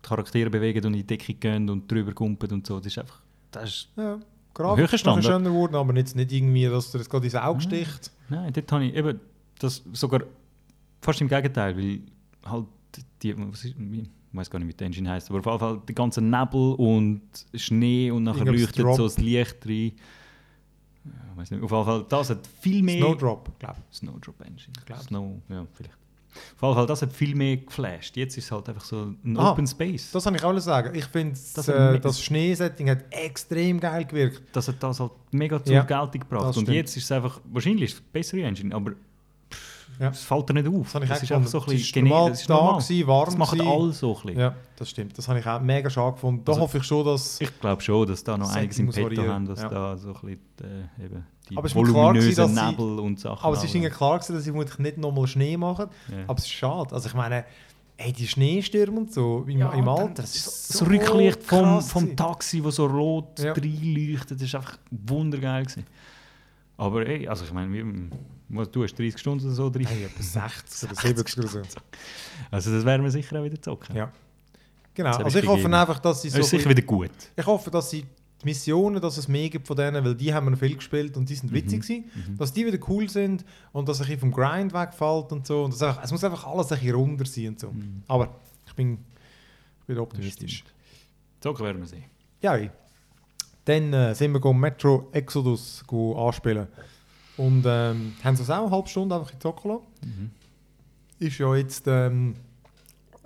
Charaktere bewegen und in die Decke gehen und drüber kumpen und so. Das ist einfach. Das ist Ja, Grafik ist Standard. schöner geworden, aber jetzt nicht irgendwie, dass dir das gerade ins Auge sticht. Nein, dort habe ich eben das sogar fast im Gegenteil, weil halt die, was ist, ich weiß gar nicht, wie die Engine heißt, aber auf jeden Fall der ganze Nebel und Schnee und nachher leuchtet so das Licht rein. Ja, ich weiß nicht, auf jeden Fall, das hat viel mehr... Snowdrop, glaube Snowdrop Engine. glaub. Snow, ja, vielleicht. Auf jeden Fall, das hat viel mehr geflasht. Jetzt ist es halt einfach so ein Ah, Open Space. Das kann ich auch sagen. Ich finde, Das äh, das Schneesetting hat extrem geil gewirkt. das hat das halt mega zur Ja, Geltung gebracht. Und jetzt ist es einfach, wahrscheinlich ist es eine bessere Engine, aber Ja. es fällt dir nicht auf. Das auch ist einfach so ein Es bisschen normal es ist da normal. gewesen, warm Das macht alle so ein bisschen. Ja, das stimmt. Das habe ich auch mega schade gefunden. Da Also, hoffe ich schon, dass... Ich glaube schon, dass da noch Das einiges im Petto variieren, haben, dass ja. da so ein bisschen äh, eben die Aber es ist mir klar gewesen, voluminösen dass sie- Nebel und Sachen Aber es ist ihnen klar gewesen, dass sie vermutlich nicht nochmal Schnee machen. Ja. Aber es ist schade. Also ich meine, ey, die Schneestürme und so im, Ja, im Alter, das ist das Rücklicht vom, vom. Taxi, das so rot Ja. reinleuchtet, das war einfach wundergeil. Gewesen. Aber ey, also ich meine, wie- was, du hast 30 Stunden oder so drin. Hey, etwa 60 oder [LAUGHS] 70 oder so. Also das werden wir sicher auch wieder zocken. Ja. Genau, also ich ich hoffe einfach, dass sie Das so... ist sicher wieder gut. Ich hoffe, dass sie die Missionen, dass es mehr gibt von denen, weil die haben wir noch viel gespielt und die Mhm. sind witzig gewesen, dass die wieder cool sind und dass bisschen vom Grind wegfällt und so. Und das einfach, es muss einfach alles ein bisschen runder sein und so. Mhm. Aber ich bin, ich bin optimistisch. Zocken werden wir sehen. Ja, dann äh, sind wir go Metro Exodus go anspielen. Und ähm, haben sie es auch eine halbe Stunde einfach in lassen. Mhm. Ist ja jetzt ähm,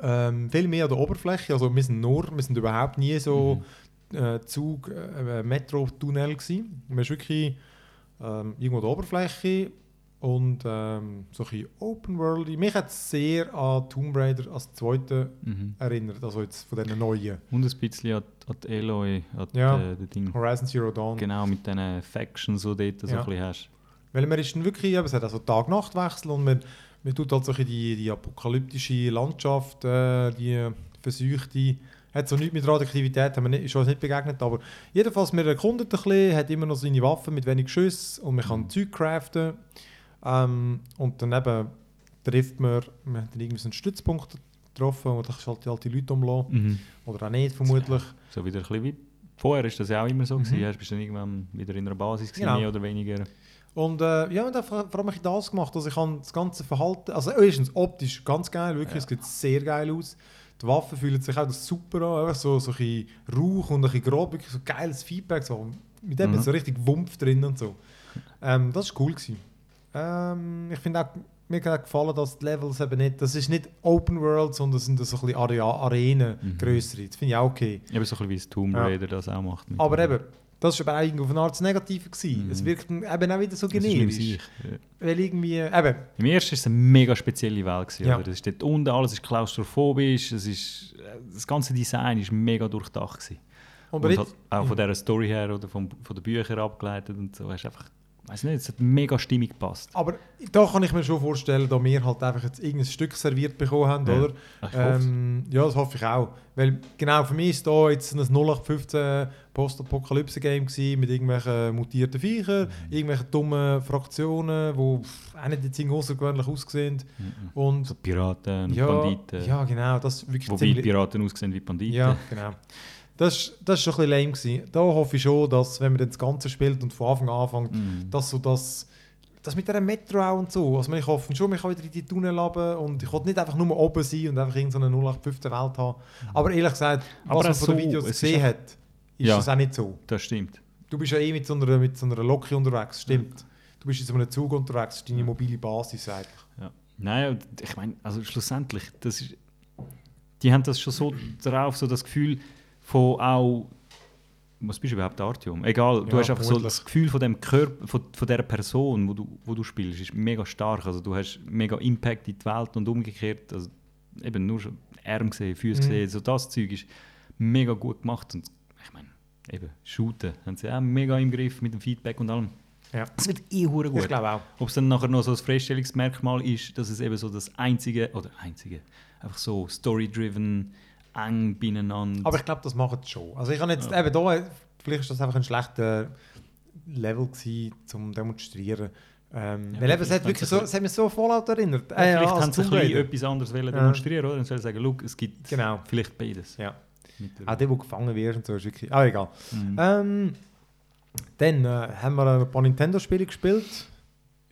ähm, viel mehr an der Oberfläche. Also wir sind nur, wir sind überhaupt nie so äh, Zug, äh, Metro-Tunnel gewesen. Wir sind wirklich ähm, irgendwo an der Oberfläche und ähm, so ein Open World. Mich hat es sehr an Tomb Raider als zweite Mhm. erinnert, also jetzt von diesen neuen. Und ein bisschen an, an die Eloy, an die, Ja. äh, die. Horizon Zero Dawn. Genau, mit diesen Factions, die du dort so Ja. ein bisschen hast. Weil man ist dann wirklich, eben, es hat also Tag-Nacht-Wechsel und man, man tut halt so die, die apokalyptische Landschaft, äh, die verseuchte, hat so nichts mit Radioaktivität, haben wir nicht, ist uns nicht begegnet, aber jedenfalls, man erkundet ein bisschen, hat immer noch seine Waffen mit wenig Schüssen und man kann. Zeug craften ähm, und dann eben trifft man, man hat dann irgendwie so einen Stützpunkt getroffen und da kannst du halt die alte Leute umlassen, Mhm. oder auch nicht vermutlich. So wieder ein bisschen wie vorher ist das ja auch immer so Mhm. gewesen. Du bist dann irgendwann wieder in einer Basis gewesen, Genau. mehr oder weniger. Und äh, ja, und vor allem ich das gemacht. Also ich habe das ganze Verhalten, also erstens optisch ganz geil, wirklich, Ja. es sieht sehr geil aus. Die Waffen fühlen sich auch das super an, einfach so, so ein bisschen Rauch und ein bisschen grob, wirklich so geiles Feedback, so, mit dem Mhm. so richtig Wumpf drin und so. Ähm, das war cool. Gewesen. Ähm, ich finde auch, mir hat auch gefallen, dass die Levels eben nicht, das ist nicht Open World, sondern es sind so ein bisschen Arenen, Mhm. grössere. Das finde ich auch okay. Eben so ein bisschen wie das Tomb Ja. Raider das auch macht. Aber eben, das war aber irgendwie auf eine Art. Gewesen. Mhm. Es wirkt eben auch wieder so generisch. Ja. Weil irgendwie, eben, Im ersten war es eine mega spezielle Welt. Gewesen, Ja. oder? Das ist dort unten, alles ist klaustrophobisch, es ist, äh, das ganze Design ist mega durchdacht. Gewesen. und Und halt auch von ja. dieser Story her oder vom, von den Büchern abgeleitet und so. Hast einfach, weiß nicht, es hat mega stimmig gepasst. Aber da kann ich mir schon vorstellen, dass wir halt einfach jetzt irgendein Stück serviert bekommen haben, Ja. oder? Ähm, ja, das hoffe ich auch. Weil genau, für mich ist da jetzt ein 0815 Postapokalypse-Game mit irgendwelchen mutierten Viechern, Mhm. irgendwelchen dummen Fraktionen, die auch nicht jetzt außergewöhnlich aussehen. Mhm. Und So Piraten und ja, Banditen. ja, genau, das wirklich Wobei ziemlich... Piraten aussehen wie Banditen. Ja, genau. Das, ist- das ist schon ein bisschen lame gewesen. Da hoffe ich schon, dass, wenn man dann das Ganze spielt und von Anfang an anfängt, Mhm. dass so das, das mit der Metro auch und so, also ich hoffe schon, ich kann wieder in die Tunnel runter und ich will nicht einfach nur oben sein und einfach irgendeine 0815 Welt haben. Aber ehrlich gesagt, was Aber man auch von den Videos ist gesehen hat, ist Ja. das auch nicht so. Das stimmt. Du bist ja eh mit so einer, mit so einer Lokje unterwegs, stimmt. Du bist in so einem Zug unterwegs, das ist deine mobile Basis eigentlich. Ja. Nein, ich meine, also schlussendlich, das ist, die haben das schon so drauf, so das Gefühl von auch, was bist du überhaupt, Artyom? Egal, du Ja, hast einfach so vermutlich. das Gefühl von dem Körper, von, von der Person, wo du, wo du spielst, ist mega stark. Also du hast mega Impact in die Welt und umgekehrt. Also eben nur schon Arme gesehen, Füße Mhm. gesehen, so das Zeug ist mega gut gemacht. Und ich meine, eben, Shooten haben sie auch mega im Griff mit dem Feedback und allem. Ja. Es wird eh hure gut. Ich glaube auch. Ob es dann nachher noch so ein Freistellungsmerkmal ist, dass es eben so das einzige, oder einzige, einfach so story-driven, eng beieinander. Aber ich glaube, das machen sie schon. Also ich habe jetzt Ja. eben da, vielleicht ist das einfach ein schlechter Level gewesen, zum demonstrieren. Ähm, Ja, weil eben, es hat wirklich so, es hat mich so Fallout erinnert. Ja, Äh, vielleicht als haben sie ein etwas anderes wollen Ja. demonstrieren, oder? Dann soll sie sagen, look, es gibt Genau. vielleicht beides. Ja. Auch der, der gefangen wird und so, ist wirklich... Ah, egal. Mhm. Ähm, dann äh, haben wir ein paar Nintendo-Spiele gespielt.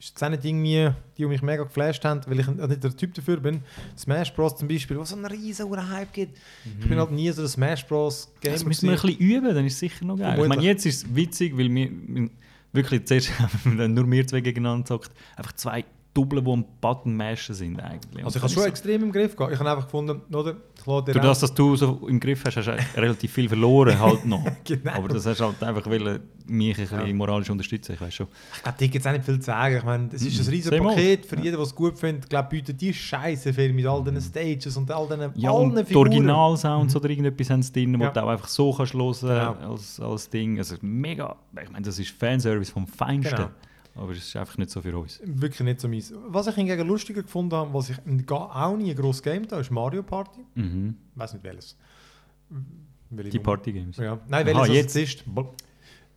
Ist jetzt auch nicht irgendwie, die mich mega geflasht haben, weil ich nicht der Typ dafür bin. Smash Bros. zum Beispiel, wo so einen riesen Hype gibt. Ich bin halt nie so der Smash Bros. Gamer. Mhm. Das müssen wir ein bisschen üben, dann ist es sicher noch geil. Ich meine, jetzt ist es witzig, weil wir wir- wirklich zuerst [LAUGHS] haben nur wir zwei gegeneinander zockt, einfach zwei Doppel, die am Button mashen sind eigentlich. Also ich habe schon ist extrem im Griff gehabt. Ich habe einfach gefunden, oder? Dir Durch das, dass du so im Griff hast, hast du relativ viel verloren halt noch. [LAUGHS] Genau. Aber das hast du halt einfach wollen, mich ein bisschen Ja. moralisch unterstützen, ich weiß schon. Ich glaube, da gibt es auch nicht viel zu sagen. Ich meine, es ist Mhm. ein riesiges Same Paket für jeden, der es gut findet. Ich glaube, bietet die Scheiße viel mit all diesen Stages und all diesen Ja, allen und die Figuren. Originalsounds oder irgendetwas haben sie drin, wo Ja. du auch einfach so kannst hören Genau. als, als Ding. Also mega, ich meine, das ist Fanservice vom Feinsten. Genau. Aber es ist einfach nicht so für uns. Wirklich nicht so meins. Was ich hingegen lustiger gefunden habe, was ich auch nie ein grosses Game da ist Mario Party. Mhm. Ich weiß nicht welches. Welche Die? Partygames. Ja. Nein, Aha, welches das jetzt. ist.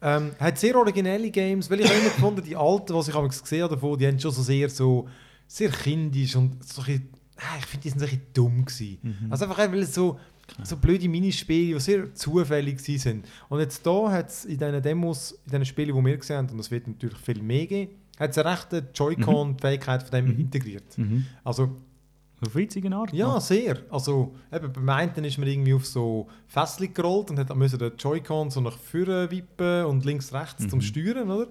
Ähm, hat sehr originelle Games, weil ich immer gefunden, die alten, was ich damals gesehen habe davon, die haben schon so sehr so sehr kindisch und so ein bisschen, ah, ich finde, die sind so ein bisschen dumm gewesen. Mhm. Also einfach, weil es so, so blöde Minispiele, die sehr zufällig sind. Und jetzt da hat es in diesen Demos, in diesen Spielen, die wir gesehen haben, und es wird natürlich viel mehr geben, hat es eine rechte Joy-Con-Fähigkeit von dem Mhm. integriert. Mhm. Also Auf witzige Art. ja, sehr. Also, eben, beim einen ist man irgendwie auf so Fässchen gerollt und hat dann müssen den Joy-Con so nach vorne wippen und links, rechts Mhm. zum Steuern, oder?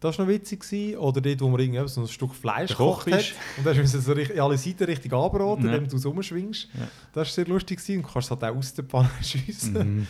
Das war noch witzig. Gewesen. Oder dort, wo man irgendwie so ein Stück Fleisch gekocht hat. Und dann hast du so richtig, alle Seiten richtig anbraten, Ja. indem du es rumschwingst. Ja. Das war sehr lustig. Gewesen. Und du kannst es halt auch aus der Pfanne [LAUGHS] schiessen. Mhm.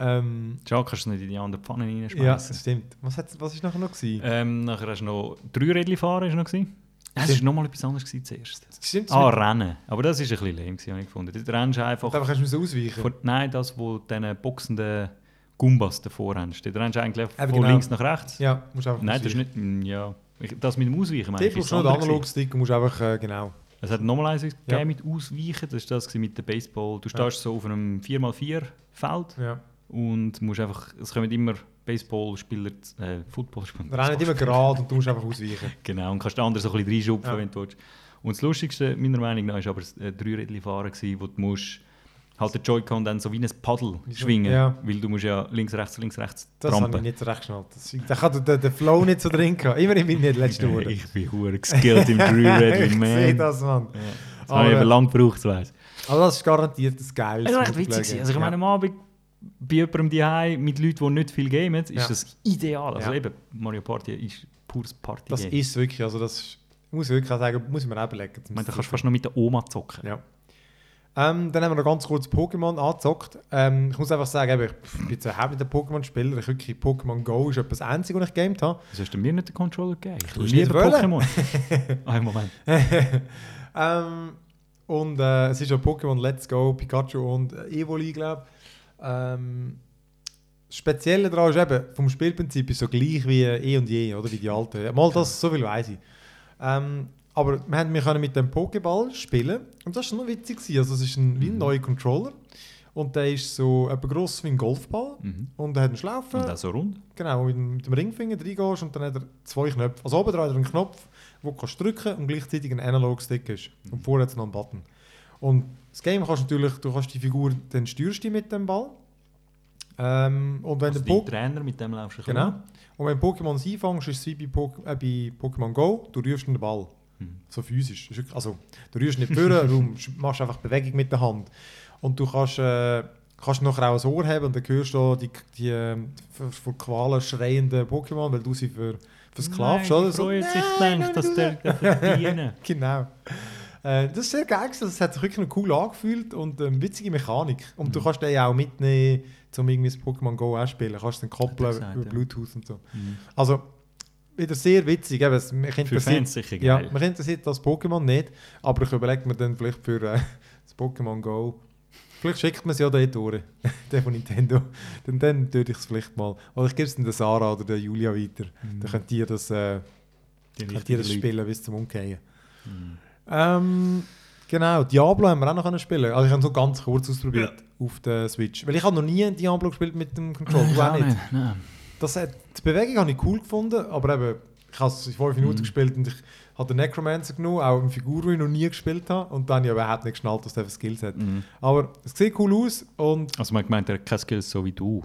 Ähm, Schade, kannst du nicht in die andere Pfanne ja, reinschmeißen. das stimmt. Was war was ist nachher noch? Gewesen? ähm, nachher hast du noch drei Rädchen fahren. Ist noch gewesen. Es war nochmal etwas anderes gewesen zuerst. Stimmt, Ah, Rennen. Aber das ist ein bisschen lame, habe ich gefunden. Du rennst einfach... und einfach hast du müssen ausweichen. Von, nein, das, wo diesen boxenden Gumbas davor hast. Dort rennst eigentlich von genau. links nach rechts. ja, musst einfach Nein, das ist nicht... mm, Ja. Das mit dem Ausweichen, meine brauchst du den andere gewesen. Analogstick musst einfach, äh, genau. Es hat nochmal eins Ja. mit Ausweichen. Das war das mit dem Baseball. Du stehst so auf einem 4x4-Feld Ja. und musst einfach... Es kommen immer Baseballspieler, äh, Footballspieler... Rennen immer gerade und du musst einfach ausweichen. Genau, und kannst den anderen so ein bisschen reinschupfen, Ja. wenn du willst. Und das Lustigste, meiner Meinung nach, war aber das äh, Dreirädchen-Fahren, gewesen, wo du musst halt den Joy-Con dann so wie ein Paddel schwingen Ja. Weil du musst ja links, rechts, links, rechts Das habe ich trampen. nicht so recht. Das- Da kann der, der Flow nicht so drin gehabt. Immerhin bin ich nicht letzte Woche. [LAUGHS] ich bin hure geskillt im [LAUGHS] ich man. sehe das, Mann. Ja. Das habe ich Aber- eben lange gebraucht, zu weiss. Also das ist garantiert das Geile. Das war echt witzig. gewesen. Also ich meine, am Abend bei jemandem daheim mit Leuten, die nicht viel gamen, ist Ja. das ideal. Also Ja. eben, Mario Party ist pures party Das -Game. ist wirklich, also das ist, muss ich wirklich sagen, muss ich mir auch überlegen. Ich meine, da kannst du fast noch mit der Oma zocken. Ja. Ähm, dann haben wir noch ganz kurz Pokémon angezockt. Ähm, ich muss einfach sagen, eben, ich bin zu happy mit den Pokémon-Spieler. Ich wirklich Pokémon Go ist etwas das Einzige, was ich gegamed habe. Wieso hast du mir nicht den Controller gegeben? Ich liebe nicht Pokémon. [LAUGHS] Einen Moment. [LAUGHS] ähm, und äh, es ist ja Pokémon Let's Go, Pikachu und äh, Evoli, glaube ich. Ähm, das Spezielle daran ist eben, vom Spielprinzip ist so gleich wie eh und je, oder wie die alten. Mal das, so viel weiß ich. Ähm, aber wir, haben, wir können mit dem Pokéball spielen und das war noch witzig. gewesen. Also es ist ein, wie ein Mhm. neuer Controller und der ist so etwa gross wie ein Golfball Mhm. und er hat einen Schlaufen. Und auch so rund. Genau, mit dem, mit dem Ringfinger reingehst und dann hat er zwei Knöpfe. Also oben dran hat er einen Knopf, wo du kannst drücken und gleichzeitig ein Analog-Stick ist. Und vorher hat es noch einen Button. Und das Game kannst du natürlich, du kannst die Figur, dann steuerst du mit dem Ball. Ähm, und wenn Also der Po- Trainer, mit dem laufst du Genau. Und wenn Pokémon einfängst, ist es wie bei, Pok äh, bei Pokémon Go, du rührst den Ball. Mhm. So physisch. Also, du rührst nicht vorne, du [LAUGHS] machst einfach Bewegung mit der Hand. Und du kannst, äh, kannst nachher auch ein Ohr haben und dann hörst du die, die äh, vor- vor Qualen schreienden Pokémon, weil du sie für, Nein, oder? die freut sich, denkt, dass der verdienen. [LAUGHS] Genau. Äh, das ist sehr geil, das hat sich wirklich cool angefühlt und ähm, witzige Mechanik. Und du Mhm. kannst den ja auch mitnehmen, um irgendwie das Pokémon Go auch spielen. Du kannst den koppeln über. Bluetooth und so. Mhm. Also, wieder sehr witzig. Eben, es- mich Für Fans sicher ja, geil. mich interessiert das Pokémon nicht, aber ich überlege mir dann vielleicht für äh, [LAUGHS] das Pokémon Go. Vielleicht schickt man es ja dort durch, [LAUGHS] der von Nintendo. Dann, dann tue ich es vielleicht mal. Oder ich gebe es dann der Sarah oder der Julia weiter. Mhm. Dann könnt ihr das, äh, könnt ihr das Leute. spielen bis zum Umkehren. Mhm. Ähm, genau, Diablo haben wir auch noch können spielen. Also ich habe so ganz kurz ausprobiert auf der Switch. Weil ich habe noch nie Diablo gespielt mit dem Controller. Du auch nicht. Nein. Das hat, die Bewegung habe ich cool gefunden, aber eben ich habe es in fünf Minuten Mhm. gespielt und ich habe den Necromancer genommen, auch eine Figur, die ich noch nie gespielt habe. Und dann habe ich überhaupt nicht geschnallt, dass der für Skills hat. Mhm. Aber es sieht cool aus und Also man hat gemeint, er hat keine Skills so wie du.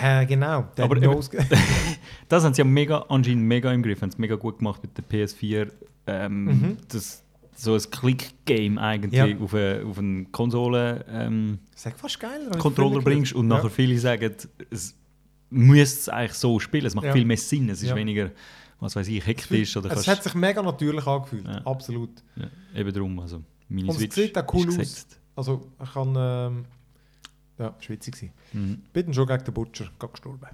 äh, genau, Aber Nose- [LAUGHS] Das haben sie ja mega, anscheinend mega im Griff, haben sie mega gut gemacht mit der PS4. Ähm, Mhm. das, so ein Click-Game eigentlich Ja. auf eine, auf einen Konsole ähm, Das ist fast geil. Controller bringst und Ja. nachher viele sagen, es müsste es eigentlich so spielen. Es macht Ja. viel mehr Sinn. Es ist Ja. weniger, was weiß ich, hektisch oder Es hat sich mega natürlich angefühlt, Ja. absolut. ja, eben drum. Also meine Und es Switch sieht auch cool aus. gesetzt. Also ich kann... Ähm, ja, schwitzig sein. Mhm. Bin schon gegen den Butcher gestorben.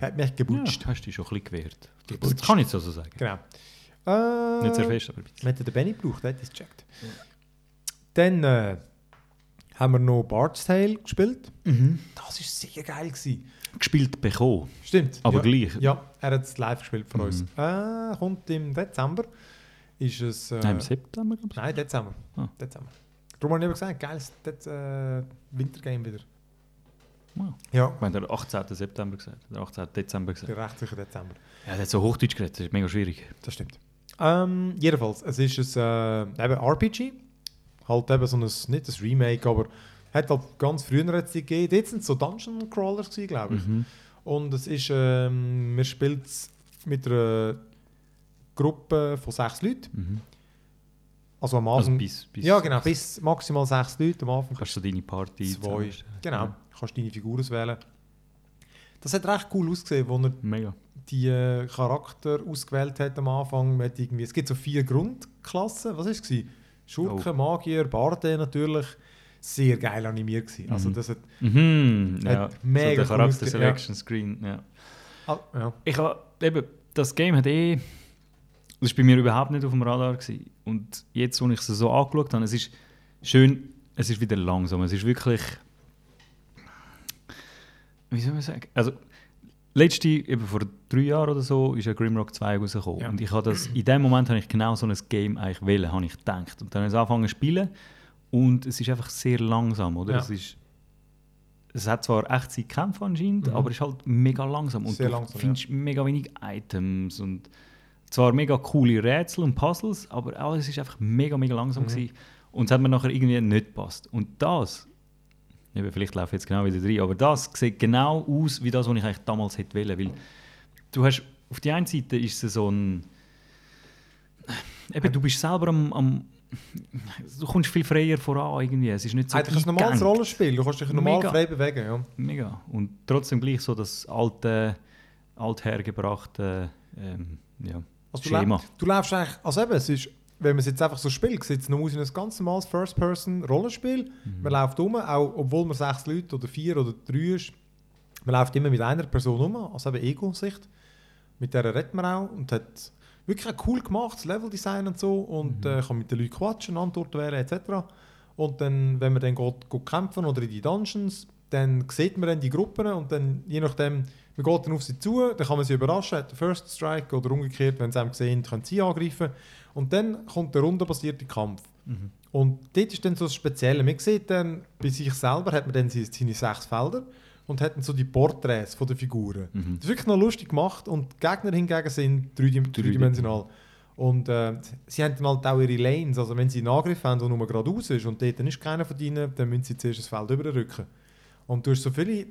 Hat mich gebutscht. Ja, hast dich schon ein bisschen gewehrt. Gebutscht. Das kann ich so so sagen. Genau. Äh, Nicht sehr fest, aber ein bisschen. Wir hätten den Benny gebraucht, der hat das gecheckt. Dann äh, haben wir noch Bard's Tale gespielt. Mhm. Das war sehr geil. Gewesen. Gespielt bekommen, Stimmt. aber ja. gleich. Ja, er hat es live gespielt für Mhm. uns. Äh, kommt im Dezember. Ist es... Äh, Nein, im September, glaube ich. Nein, Dezember. Ah. Dezember. Darum habe ich eben gesagt, geiles Dez äh, Wintergame wieder. Wow. Ja, Ich meine, der 18. September gesagt, der 18. Dezember gesagt. der recht sicher Dezember. Ja, der hat so Hochdeutsch geredet, das ist mega schwierig. Das stimmt. Ähm, jedenfalls, es ist ein äh, eben RPG. Halt eben so ein, nicht ein Remake, aber hat halt ganz früher es die gegeben. Jetzt sind es so Dungeon Crawlers glaube ich. Mhm. Und es ist, ähm, man spielt es mit einer Gruppe von sechs Leuten. Mhm. Also am Also Anfang... bis, bis ja genau, bis maximal sechs Leute. Am Anfang Kannst du deine Party zwei. Genau, kannst deine Figur auswählen. Das hat recht cool ausgesehen, wo er Ja. Mega. die äh, Charakter ausgewählt hat am Anfang. Hat irgendwie, es gibt so vier Grundklassen. Was war es? Schurken, Oh. Magier, Barde natürlich. Sehr geil animiert gewesen. Also Mhm. das hat... Mhm. Hat Ja. mega so der Charakter Selection Screen. Ja. Ah, ja. Ich habe eben, das Game hat eh. Das war bei mir überhaupt nicht auf dem Radar. Gewesen. Und jetzt, als ich es so angeschaut habe, es ist schön, es ist wieder langsam. Es ist wirklich. Wie soll man sagen? Also, letzte, eben vor drei Jahren oder so, ist ja Grimrock 2 rausgekommen. Ja. Und ich habe das, in dem Moment habe ich genau so ein Game eigentlich wählen, habe ich gedacht. Und dann habe ich angefangen zu spielen. Und es ist einfach sehr langsam, oder? Ja. Es ist. Es hat zwar echt Kämpfe anscheinend, Mhm. aber es ist halt mega langsam. Und Sehr du langsam, findest mega wenig Items und zwar mega coole Rätsel und Puzzles, aber alles ist einfach mega, mega langsam Mhm. gewesen. Und es hat mir nachher irgendwie nicht gepasst. Und das, eben, vielleicht laufe ich jetzt genau wieder rein, aber das sieht genau aus wie das, was ich eigentlich damals hätte wollen. Weil du hast, auf die einen Seite ist es so ein, eben, du bist selber am, am du kommst viel freier voran irgendwie. Es ist nicht so Eigentlich ein normales. Rollenspiel. Du kannst dich normal Mega. frei bewegen. Ja. Mega. Und trotzdem gleich so das alte, althergebrachte ähm, ja, Also du, Schema. du läufst eigentlich... Also eben, es ist... Wenn man es jetzt einfach so spielt, sieht es noch aus wie ein ganz normales First-Person-Rollenspiel. Mhm. Man läuft um, auch obwohl man sechs Leute oder vier oder drei ist. Man läuft immer mit einer Person um, also eben Ego-Sicht. Mit der redet man auch und hat wirklich auch cool gemacht, das Leveldesign und so. Und Mhm. äh, kann mit den Leuten quatschen, Antworten wählen etc. Und dann, wenn man dann geht, geht kämpfen oder in die Dungeons, dann sieht man dann die Gruppen und dann, je nachdem, man geht dann auf sie zu, dann kann man sie überraschen, hat den First Strike oder umgekehrt, wenn sie einem sehen, können sie angreifen. Und dann kommt der rundenbasierte Kampf. Mhm. Und dort ist dann so das Spezielle. Man sieht dann, bei sich selber hat man dann seine, seine sechs Felder und hat dann so die Porträts von den Figuren. Mhm. Das ist wirklich noch lustig gemacht und die Gegner hingegen sind dreidim- dreidimensional. Und äh, sie haben halt auch ihre Lanes, also wenn sie einen Angriff haben, der nur geradeaus ist und dort ist keiner von ihnen, dann müssen sie zuerst das Feld überrücken. Und du hast so viele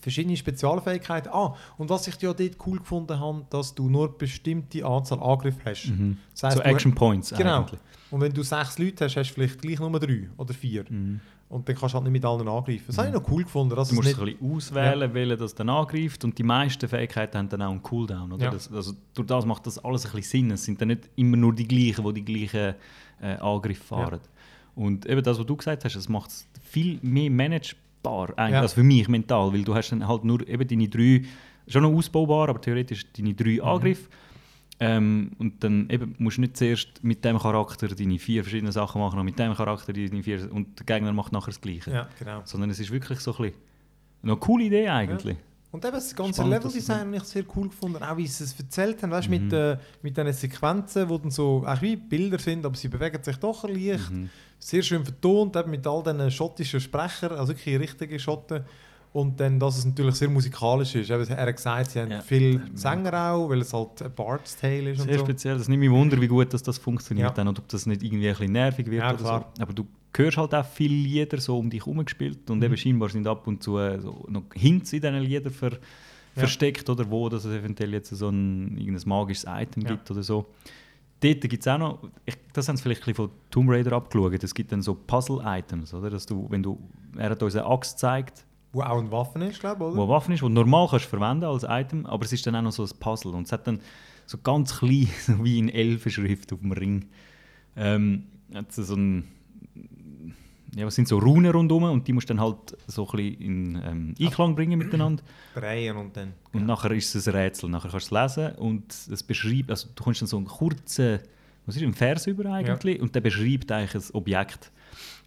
verschiedene Spezialfähigkeiten. Ah, und was ich ja dort cool gefunden habe, dass du nur eine bestimmte Anzahl Angriffe hast. Mhm. Das heisst, so Action Points Genau. eigentlich. Und wenn du sechs Leute hast, hast du vielleicht gleich nur drei oder vier. Mhm. Und dann kannst du halt nicht mit allen angreifen. Das habe ich noch cool gefunden. Dass Du musst es ein bisschen auswählen, welcher das dann angreift und die meisten Fähigkeiten haben dann auch einen Cooldown. Oder? Ja. Das, also durch das macht das alles ein bisschen Sinn. Es sind dann nicht immer nur die gleichen, die die gleichen äh, Angriffe fahren. Und eben das, was du gesagt hast, es macht es viel mehr managebar, eigentlich, Ja. als für mich mental, weil du hast dann halt nur eben deine drei, schon noch ausbaubar, aber theoretisch deine drei Mhm. Angriffe. Ähm, und dann eben musst du nicht zuerst mit dem Charakter deine vier verschiedenen Sachen machen und mit dem Charakter deine vier und der Gegner macht nachher das Gleiche. ja, genau. Sondern es ist wirklich so ein bisschen eine coole Idee eigentlich. Und eben das ganze Leveldesign habe ich sehr cool gefunden. Auch wie sie es erzählt haben, weißt, du, Mhm. mit, äh, mit diesen Sequenzen, die dann so auch wie Bilder sind, aber sie bewegen sich doch leicht. Mhm. Sehr schön vertont, eben mit all diesen schottischen Sprechern, also wirklich richtige Schotten. Und dann, dass es natürlich sehr musikalisch ist. Er hat gesagt, sie haben Ja. viele Sänger auch, weil es halt ein Bard's Tale ist und Sehr so. speziell. Das nimmt mich Wunder, wie gut dass das funktioniert Ja. dann und ob das nicht irgendwie ein bisschen nervig wird Ja, oder klar. so. Aber du hörst halt auch viele Lieder so um dich herum gespielt und Mhm. eben scheinbar sind ab und zu äh, so noch Hints in diesen Liedern ver versteckt oder wo, dass es eventuell jetzt so ein irgendein magisches Item Ja. gibt oder so. Dort gibt es auch noch, ich, das haben sie vielleicht ein bisschen von Tomb Raider abgeschaut, es gibt dann so Puzzle-Items, oder? Dass du, wenn du, er hat uns eine Axt gezeigt, Wo auch eine Waffe ist, glaube ich, wo oder? eine Waffe ist, die du normal kannst verwenden als Item, aber es ist dann auch noch so ein Puzzle und es hat dann so ganz klein, [LAUGHS] so wie in Elfenschrift auf dem Ring, ähm, hat so ein, ja, es sind so Runen rundherum und die musst du dann halt so ein bisschen in ähm, Einklang bringen miteinander Drehen und dann. und nachher ist es ein Rätsel, nachher kannst du es lesen und es beschreibt, also du kommst dann so einen kurzen, was ist ein Vers über eigentlich und der beschreibt eigentlich ein Objekt.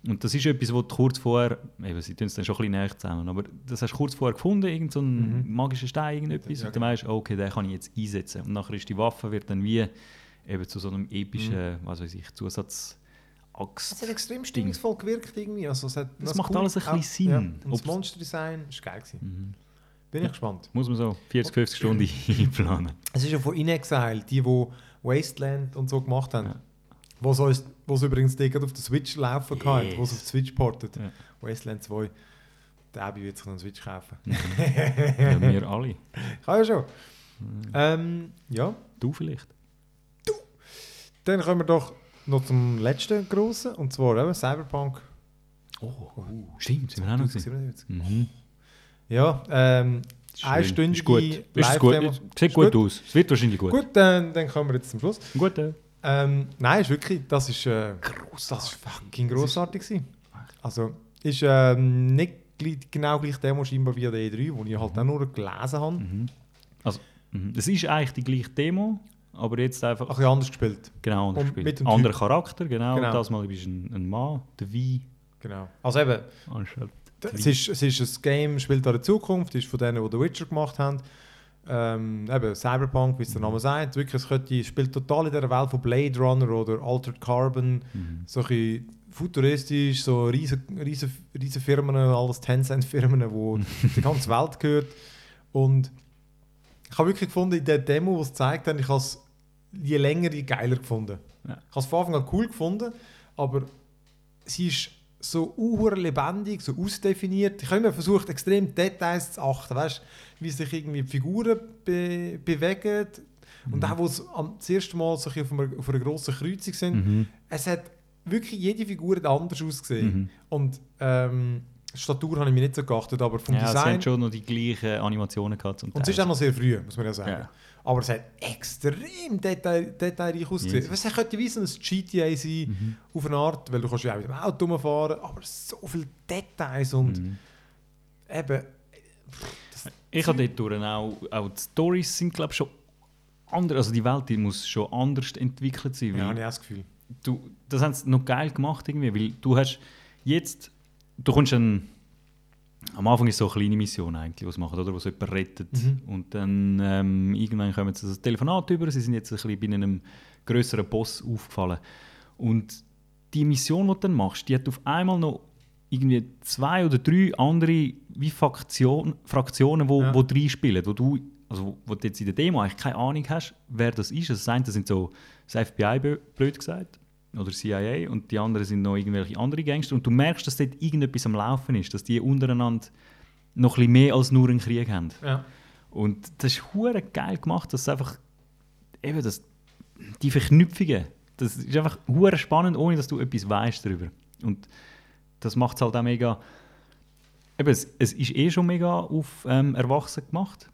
Und das ist etwas, was du kurz vorher, eben, sie tun es dann schon ein bisschen näher zusammen, aber das hast du kurz vorher gefunden, irgendein so ein magischer Stein, irgendetwas, Ja, und dann weißt du, okay, den kann ich jetzt einsetzen. Und nachher ist die Waffe, wird dann wie eben zu so einem epischen, was weiß ich, Zusatz Es hat extrem stimmungsvoll gewirkt irgendwie. Also, es hat, Das was macht alles ein bisschen Ja. Sinn. Und das Monsterdesign ist geil gewesen. Mhm. Bin ich gespannt. Muss man so 40, 50 Stunden [LAUGHS] einplanen. Es ist ja von In Exile, die, die Wasteland und so gemacht haben. Ja. Wo so es übrigens die auf der Switch laufen kann, Yes. wo es auf die Switch portet. Ja. Wasteland 2. Der Abi wird sich noch eine Switch kaufen. ja, wir alle. [LAUGHS] Kann ja schon. Mhm. Ähm, ja. Du vielleicht. Dann kommen wir doch noch zum letzten grossen, und zwar eben Cyberpunk Oh, stimmt, sind wir auch noch gesehen. 2077. Mhm. Ja, ähm, Schön. einstündige Ist gut. Ist gut. Sieht gut, gut? aus. Es wird wahrscheinlich gut. Gut, dann, dann kommen wir jetzt zum Schluss. Gut, äh. Ähm, nein, ist wirklich, das ist, äh, das ist fucking grossartig gewesen. Also, ist ähm, nicht genau gleich Demo scheinbar wie der E3, wo ich halt auch nur gelesen habe. Mhm. Also, mhm. es ist eigentlich die gleiche Demo, aber jetzt einfach Ein bisschen anders gespielt. genau anders und gespielt. mit Anderer. Charakter, genau. Genau. Das Mal bist du ein, ein Mann, der Wie. Genau. Also eben, Anstatt es ist, es ist ein Game, spielt an der Zukunft, ist von denen, die The Witcher gemacht haben. Ähm, eben Cyberpunk, wie es der Name sagt. Wirklich, es könnte, spielt total in der Welt von Blade Runner oder Altered Carbon. Mhm. so ein futuristisch, so riesen, riesen, riesen Firmen, alles Tencent-Firmen, wo [LAUGHS] die ganze Welt gehört. Und ich habe wirklich gefunden, in der Demo, die es gezeigt haben, ich habe es je länger, je geiler gefunden. Ja. Ich habe es von Anfang an cool gefunden, aber sie ist so lebendig, so ausdefiniert. Ich habe immer versucht, extrem Details zu achten, weißt, wie sich irgendwie die Figuren be bewegen. Und auch, wo sie am das erste Mal so auf einer, auf einer grossen Kreuzung sind, Mhm. es hat wirklich jede Figur hat anders ausgesehen. Mhm. Und ähm, Statur habe ich mir nicht so geachtet, aber vom Ja, Design. haben schon noch die gleichen Animationen gehabt. Und es ist auch noch sehr früh, muss man ja sagen. Ja. Aber es hat extrem detail, detailreich ausgesehen. Jesus. Es könnte wie so ein GTA sein, Mhm. auf eine Art, weil du kannst ja auch mit dem Auto rumfahren, aber so viele Details und Mhm. eben... Ich habe dort durch auch, auch die Stories sind glaube schon anders, also die Welt die muss schon anders entwickelt sein, Ja, habe ich auch das Gefühl. du, das haben sie noch geil gemacht irgendwie, weil du hast jetzt, du kommst dann, am Anfang ist so eine kleine Mission eigentlich, was machen, oder, wo so jemand rettet Mhm. und dann ähm, irgendwann kommen sie das Telefonat über, sie sind jetzt ein bisschen bei einem größeren Boss aufgefallen und die Mission, die du dann machst, die hat auf einmal noch irgendwie zwei oder drei andere wie Faktion, Fraktionen, wo, Ja. wo reinspielen, wo du, also wo- du jetzt in der Demo eigentlich keine Ahnung hast, wer das ist. Also das eine sind so das FBI, blöd gesagt, oder CIA, und die anderen sind noch irgendwelche andere Gangster. Und du merkst, dass dort irgendetwas am Laufen ist, dass die untereinander noch ein bisschen mehr als nur einen Krieg haben. Ja. Und das ist hure geil gemacht, dass einfach eben das, die Verknüpfungen, das ist einfach hure spannend, ohne dass du etwas weißt darüber. Und das macht es halt auch mega. Eben, es, es ist eh schon mega auf ähm, Erwachsene gemacht,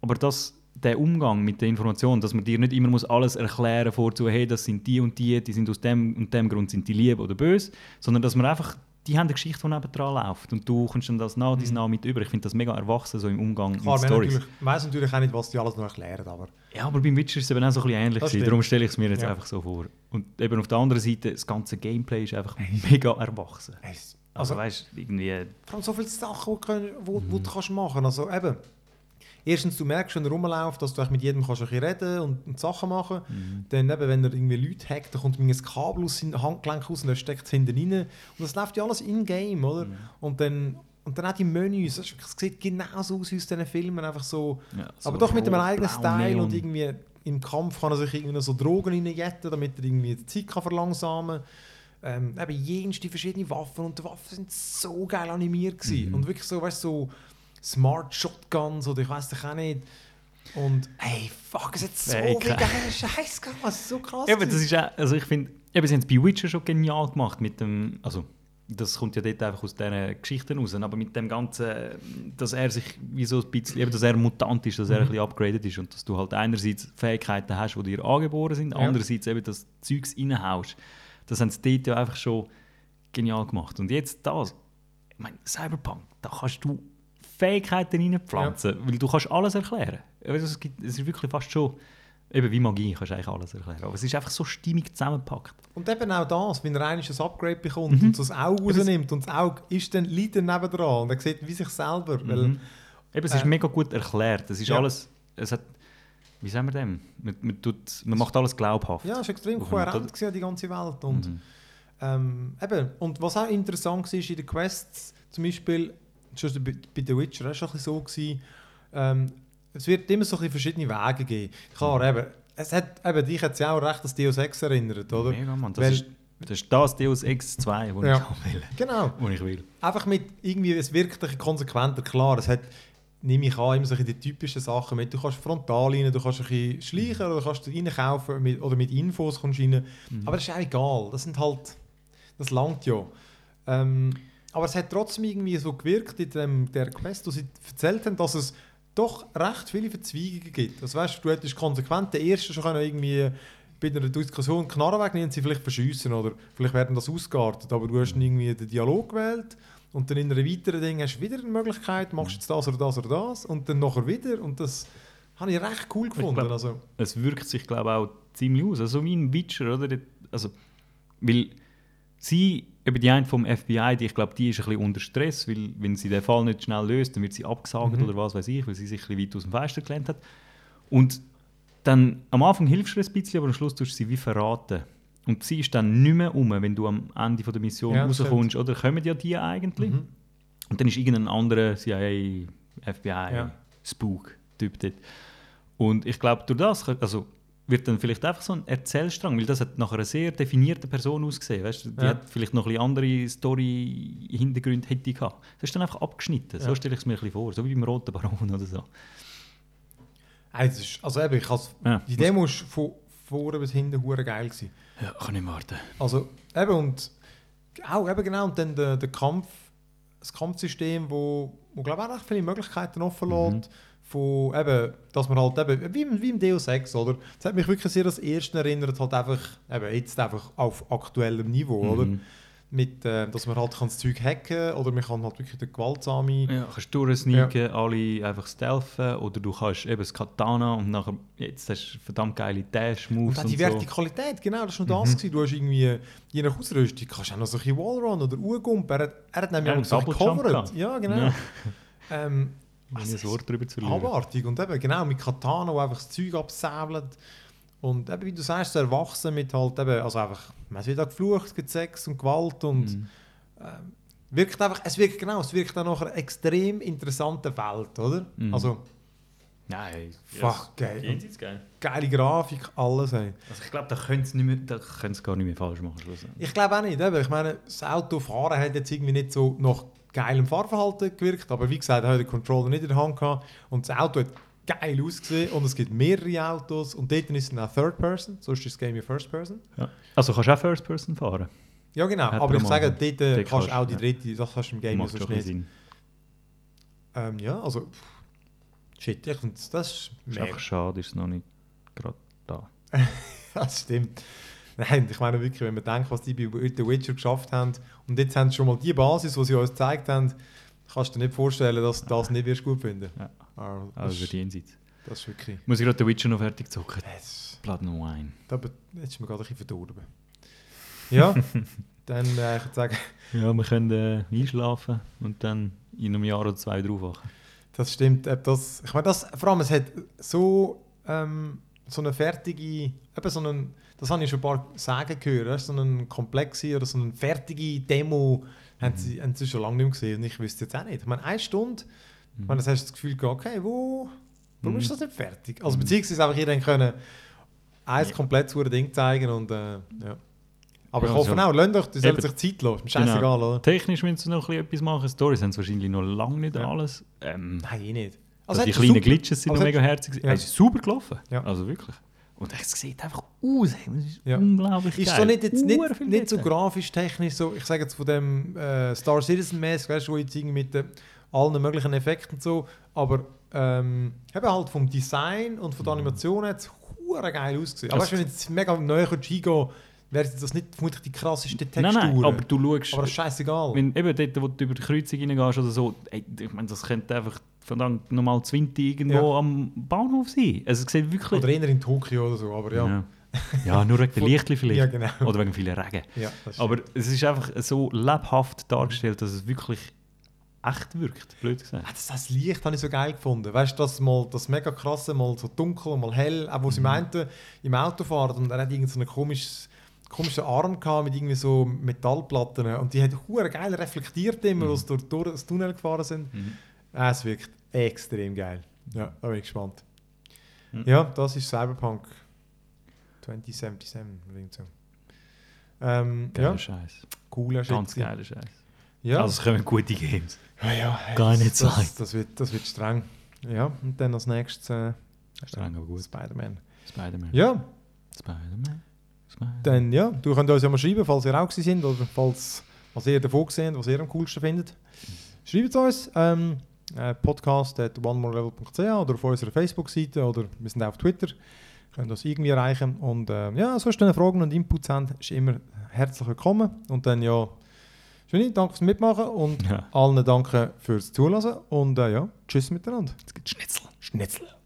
aber das, der Umgang mit der Information, dass man dir nicht immer muss alles erklären vorzu, hey, das sind die und die, die sind aus dem und dem Grund sind die lieb oder böse, sondern dass man einfach die haben eine Geschichte, die nebendran läuft und du kommst dann das nah, dies nah mit über. Ich finde das mega erwachsen so im Umgang Klar, mit Stories. natürlich, weiss natürlich auch nicht, was die alles noch erklären, aber... Ja, aber beim Witcher ist es eben auch so ein bisschen ähnlich. Gewesen. Darum stelle ich es mir jetzt Ja. einfach so vor. Und eben auf der anderen Seite, das ganze Gameplay ist einfach mega erwachsen. Es- Also, Also, weißt du, irgendwie. vor allem so viele Sachen, die, können, wo, wo Mhm. du kannst machen kannst. Also eben, erstens, du merkst, wenn er rumläuft, dass du mit jedem kannst ein reden und, und Sachen machen Mhm. Dann eben, wenn er irgendwie Leute hackt, dann kommt ein Kabel aus seinem Handgelenk raus und er steckt es hinten rein. Und das läuft ja alles in-game, oder? Mhm. Und dann und dann auch die Menüs, es sieht genauso aus wie aus diesen Filmen, einfach so, Ja, so aber doch mit einem eigenen Style und irgendwie im Kampf kann er sich irgendwie so Drogen reinjetten, damit er irgendwie die Zeit kann verlangsamen kann. Ähm, eben jenste verschiedene Waffen und die Waffen sind so geil animiert gewesen. Mhm. und wirklich so, weißt du, so Smart Shotguns oder ich weiß doch auch nicht. Und ey, fuck, es hat so Ey, viel Scheiß ist so krass. Aber das ist auch, also ich finde, eben, sie haben es bei Witcher schon genial gemacht mit dem, also das kommt ja dort einfach aus diesen Geschichten raus, aber mit dem Ganzen, dass er sich wie so ein bisschen, eben, dass er mutant ist, dass er ein bisschen upgraded ist und dass du halt einerseits Fähigkeiten hast, die dir angeboren sind, Ja. andererseits eben das Zeugs reinhaust. Das haben sie dort ja einfach schon genial gemacht. Und jetzt das, ich meine, Cyberpunk, da kannst du Fähigkeiten reinpflanzen, weil du kannst alles erklären. Also es, gibt, es ist wirklich fast schon, eben wie Magie kannst du eigentlich alles erklären. Aber es ist einfach so stimmig zusammengepackt. Und eben auch das, wenn er ein Upgrade bekommt und so das Auge rausnimmt und das Auge ist dann liegt dann nebendran und er sieht wie sich selber. Weil, Mhm. Eben, es ist Äh, mega gut erklärt. Es ist ja. alles, es hat, wie sagen wir dem? Man, man, tut, man macht alles glaubhaft. ja, es war extrem kohärent gewesen, die ganze Welt. Und, Mhm. ähm, eben, und was auch interessant war in den Quests, zum Beispiel, schon bei, bei The Witcher, war ein bisschen so, gewesen, ähm, es wird immer so ein verschiedene Wege geben. Klar, Mhm. eben, es hat, eben, dich hat es ja auch recht das Deus Ex erinnert, oder? Mega, Mann. Das, Weil- ist, das ist das Deus Ex 2, das Ja. ich haben will. Genau. [LAUGHS] Wo ich will. einfach mit irgendwie, es wirkt ein konsequenter. Klar, es hat, nehme ich an, immer so ein bisschen die typischen Sachen mit. Du kannst frontal rein, du kannst ein bisschen schleichen oder du kannst reinkaufen mit, oder mit Infos kommst rein. Mhm. Aber das ist auch egal. Das sind halt, das langt ja. Ähm, aber es hat trotzdem irgendwie so gewirkt in dem, der Quest, wo sie erzählt haben, dass es doch recht viele Verzweigungen gibt. Also weißt, du hättest konsequent den ersten schon können irgendwie bei einer Diskussion Knarre wegnehmen sie vielleicht verschiessen oder vielleicht werden das ausgeartet, aber du hast irgendwie den Dialog gewählt und dann in einem weiteren Ding hast du wieder eine Möglichkeit, machst jetzt das oder das oder das und dann nachher wieder und das habe ich recht cool gefunden. glaub- also, Es wirkt sich, glaube ich, auch ziemlich aus. Also wie ein Witcher, oder? Also, weil sie, eben die eine vom FBI, die, ich glaube, die ist ein bisschen unter Stress, weil wenn sie den Fall nicht schnell löst, dann wird sie abgesagt Mhm. oder was weiß ich, weil sie sich ein bisschen weit aus dem Fenster gelehnt hat. Und dann, am Anfang hilfst du ein bisschen, aber am Schluss tust du sie wie verraten. Und sie ist dann nicht mehr um, wenn du am Ende von der Mission Ja, rauskommst. Oder kommen ja die eigentlich? mhm. Und dann ist irgendein anderer CIA, FBI, Ja. Spook-Typ dort. Und ich glaube, durch das also, wird dann vielleicht einfach so ein Erzählstrang, weil das hat nach einer sehr definierten Person ausgesehen. Weißt? Die Ja. hat vielleicht noch ein bisschen andere Story-Hintergründe hätte gehabt. Das ist dann einfach abgeschnitten. So Ja. stelle ich es mir ein bisschen vor. So wie beim Roten Baron oder so. Also eben, ich Ja. die Demo war von vorne bis hinten hure geil. Gewesen. Ja, kann nicht warten. Also eben und auch eben genau und dann der, der Kampf, das Kampfsystem, wo, wo glaube ich auch viele Möglichkeiten offen Mhm. Von eben, dass man halt eben, wie, im- wie im Deus Ex, oder? Das hat mich wirklich sehr an das Erste erinnert, halt einfach, eben jetzt einfach auf aktuellem Niveau, oder? Mhm. Mit, äh, dass man halt kann das Zeug hacken oder man kann halt wirklich den gewaltsame... Ja, kannst durchsneaken, alle einfach stealthen oder du kannst eben das Katana und nachher, jetzt hast du verdammt geile Und Dash-Moves auch und, die so. Vertikalität, genau, das war noch das. gewesen. Du hast irgendwie, je nach Ausrüstung, kannst du auch noch so ein Wallrun oder Urgump. Er hat, er hat nämlich Ja, auch so. Ja, genau. Ja. Ähm, also, ein Wort drüber zu verlieren. abartig. Und eben, genau, mit Katana, wo einfach das Zeug absäbelt. Und eben, wie du sagst, so erwachsen mit halt eben, also einfach, man wird auch geflucht, es gibt Sex und Gewalt und Mhm. ähm, wirkt einfach, es wirkt genau, es wirkt auch nach einer extrem interessanten Welt, oder? Mhm. Also, Nein, fuck, geil. Jenseits geil. Geile Grafik, alles, ey. Also ich glaube, da können sie gar nicht mehr falsch machen. schlussendlich. Ich glaube auch nicht. Eben. Ich meine, das Autofahren hat jetzt irgendwie nicht so nach geilem Fahrverhalten gewirkt, aber wie gesagt, er hat den Controller nicht in der Hand gehabt und das Auto hat geil ausgesehen und es gibt mehrere Autos und dort ist es dann auch Third Person, sonst ist das Game ja First Person. Ja. Also kannst du auch First Person fahren. Ja genau, Hat aber er ich sage, dort äh, kannst du auch kannst- die ja. dritte, das kannst du im Game ja sonst nicht. Sinn. Ähm, ja, also, pff, shit, ich finde, das ist Ist mega. einfach schade, ist noch nicht gerade da. [LAUGHS] Das stimmt. Nein, ich meine wirklich, wenn man denkt, was die bei The Witcher geschafft haben und jetzt haben sie schon mal die Basis, die sie uns gezeigt haben, kannst du dir nicht vorstellen, dass du das nicht wirst gut finden Ja. Das, Also ist- jenseits. das ist wirklich... Muss ich gerade den Witcher noch fertig zocken? Das, Blood and Wine. da, ist mir gerade ein bisschen verdorben. Ja, [LAUGHS] dann äh, ich würde sagen, Ja, wir können äh, einschlafen und dann in einem Jahr oder zwei drauf wachen. das stimmt. Ob das, ich meine, das, vor allem, es hat so ähm, so eine fertige, eben so einen, das habe ich schon ein paar sagen gehört, weißt, so eine komplexe oder so eine fertige Demo haben, sie, haben sie schon lange nicht mehr gesehen und ich wüsste jetzt auch nicht. Ich meine, eine Stunde, mhm. wenn du hast das Gefühl, okay, wo, warum ist das nicht fertig? Also beziehungsweise einfach ihr dann können ein ja. komplett zu Ding zeigen und äh, ja. Aber ich hoffe also, auch, lasst euch, die sollen sich Zeit lassen. Ist scheißegal, genau. oder? Technisch müssen sie noch etwas machen. Stories haben sie wahrscheinlich noch lange nicht ja. alles. Ähm, Nein, eh nicht. Also, also die kleinen super, Glitches sind also noch mega herzig. Ja. Es ist super gelaufen. Ja. Also wirklich. Und es sieht einfach aus. Es ist ja. unglaublich Ist geil. so nicht, jetzt, nicht, nicht so grafisch, technisch, so, ich sage jetzt von dem äh, Star Citizen-mäßig, weißt du, wo jetzt mit äh, allen möglichen Effekten und so, aber ähm, eben halt vom Design und von der mhm. Animation hat es geil ausgesehen. Aber weißt du, wenn jetzt mega neu Gigo wäre das nicht vermutlich die krasseste Textur. Nein, nein, aber du schaust... Aber das ist scheißegal. Wenn, eben dort, wo du über die Kreuzung reingehst oder so, ey, ich meine, das könnte einfach verdammt normal Zwinti irgendwo ja. am Bahnhof sein. Also es sieht wirklich... Oder eher in Tokio oder so, aber ja. ja. [LAUGHS] ja nur wegen der Lichtli vielleicht. Ja, genau. Oder wegen vielen Regen. Ja, aber es ist einfach so lebhaft dargestellt, dass es wirklich echt wirkt, blöd gesagt. Das, das Licht habe ich so geil gefunden. Weißt du, das, mal, das mega krasse, mal so dunkel, mal hell, auch wo mhm. sie meinten, im Auto fahren und er hat irgend so ein komisches komischen Arm gehabt mit irgendwie so Metallplatten und die hat hure geil reflektiert immer, mhm. als durch, durch das Tunnel gefahren sind. Mhm. Ah, es wirkt extrem geil. Ja, da bin ich gespannt. Mhm. Ja, das ist Cyberpunk 2077. So. Ähm, geiler ja. Scheiß. Cooler Scheiß. Ganz geiler Scheiß. Ja. Also es kommen gute Games. Ja, ja. Hey, Gar nicht das, das, das, wird, das wird streng. Ja, und dann als nächstes äh, streng, aber gut. Spider-Man. Spider-Man. Ja. Spider-Man. Dann ja, du könnt uns ja mal schreiben, falls ihr auch sind oder falls was ihr davon gesehen was ihr am coolsten findet. Schreibt uns ähm, äh, podcast at onemoreLevel.ch oder auf unserer Facebook-Seite oder wir sind auch auf Twitter. Könnt uns irgendwie erreichen. Und äh, ja, sonst wenn ihr Fragen und Inputs habt, ist immer herzlich willkommen. Und dann ja, schöne Danke fürs Mitmachen und ja. allen danke fürs Zulassen. Und äh, ja, tschüss miteinander. Es gibt Schnitzel. Schnitzel.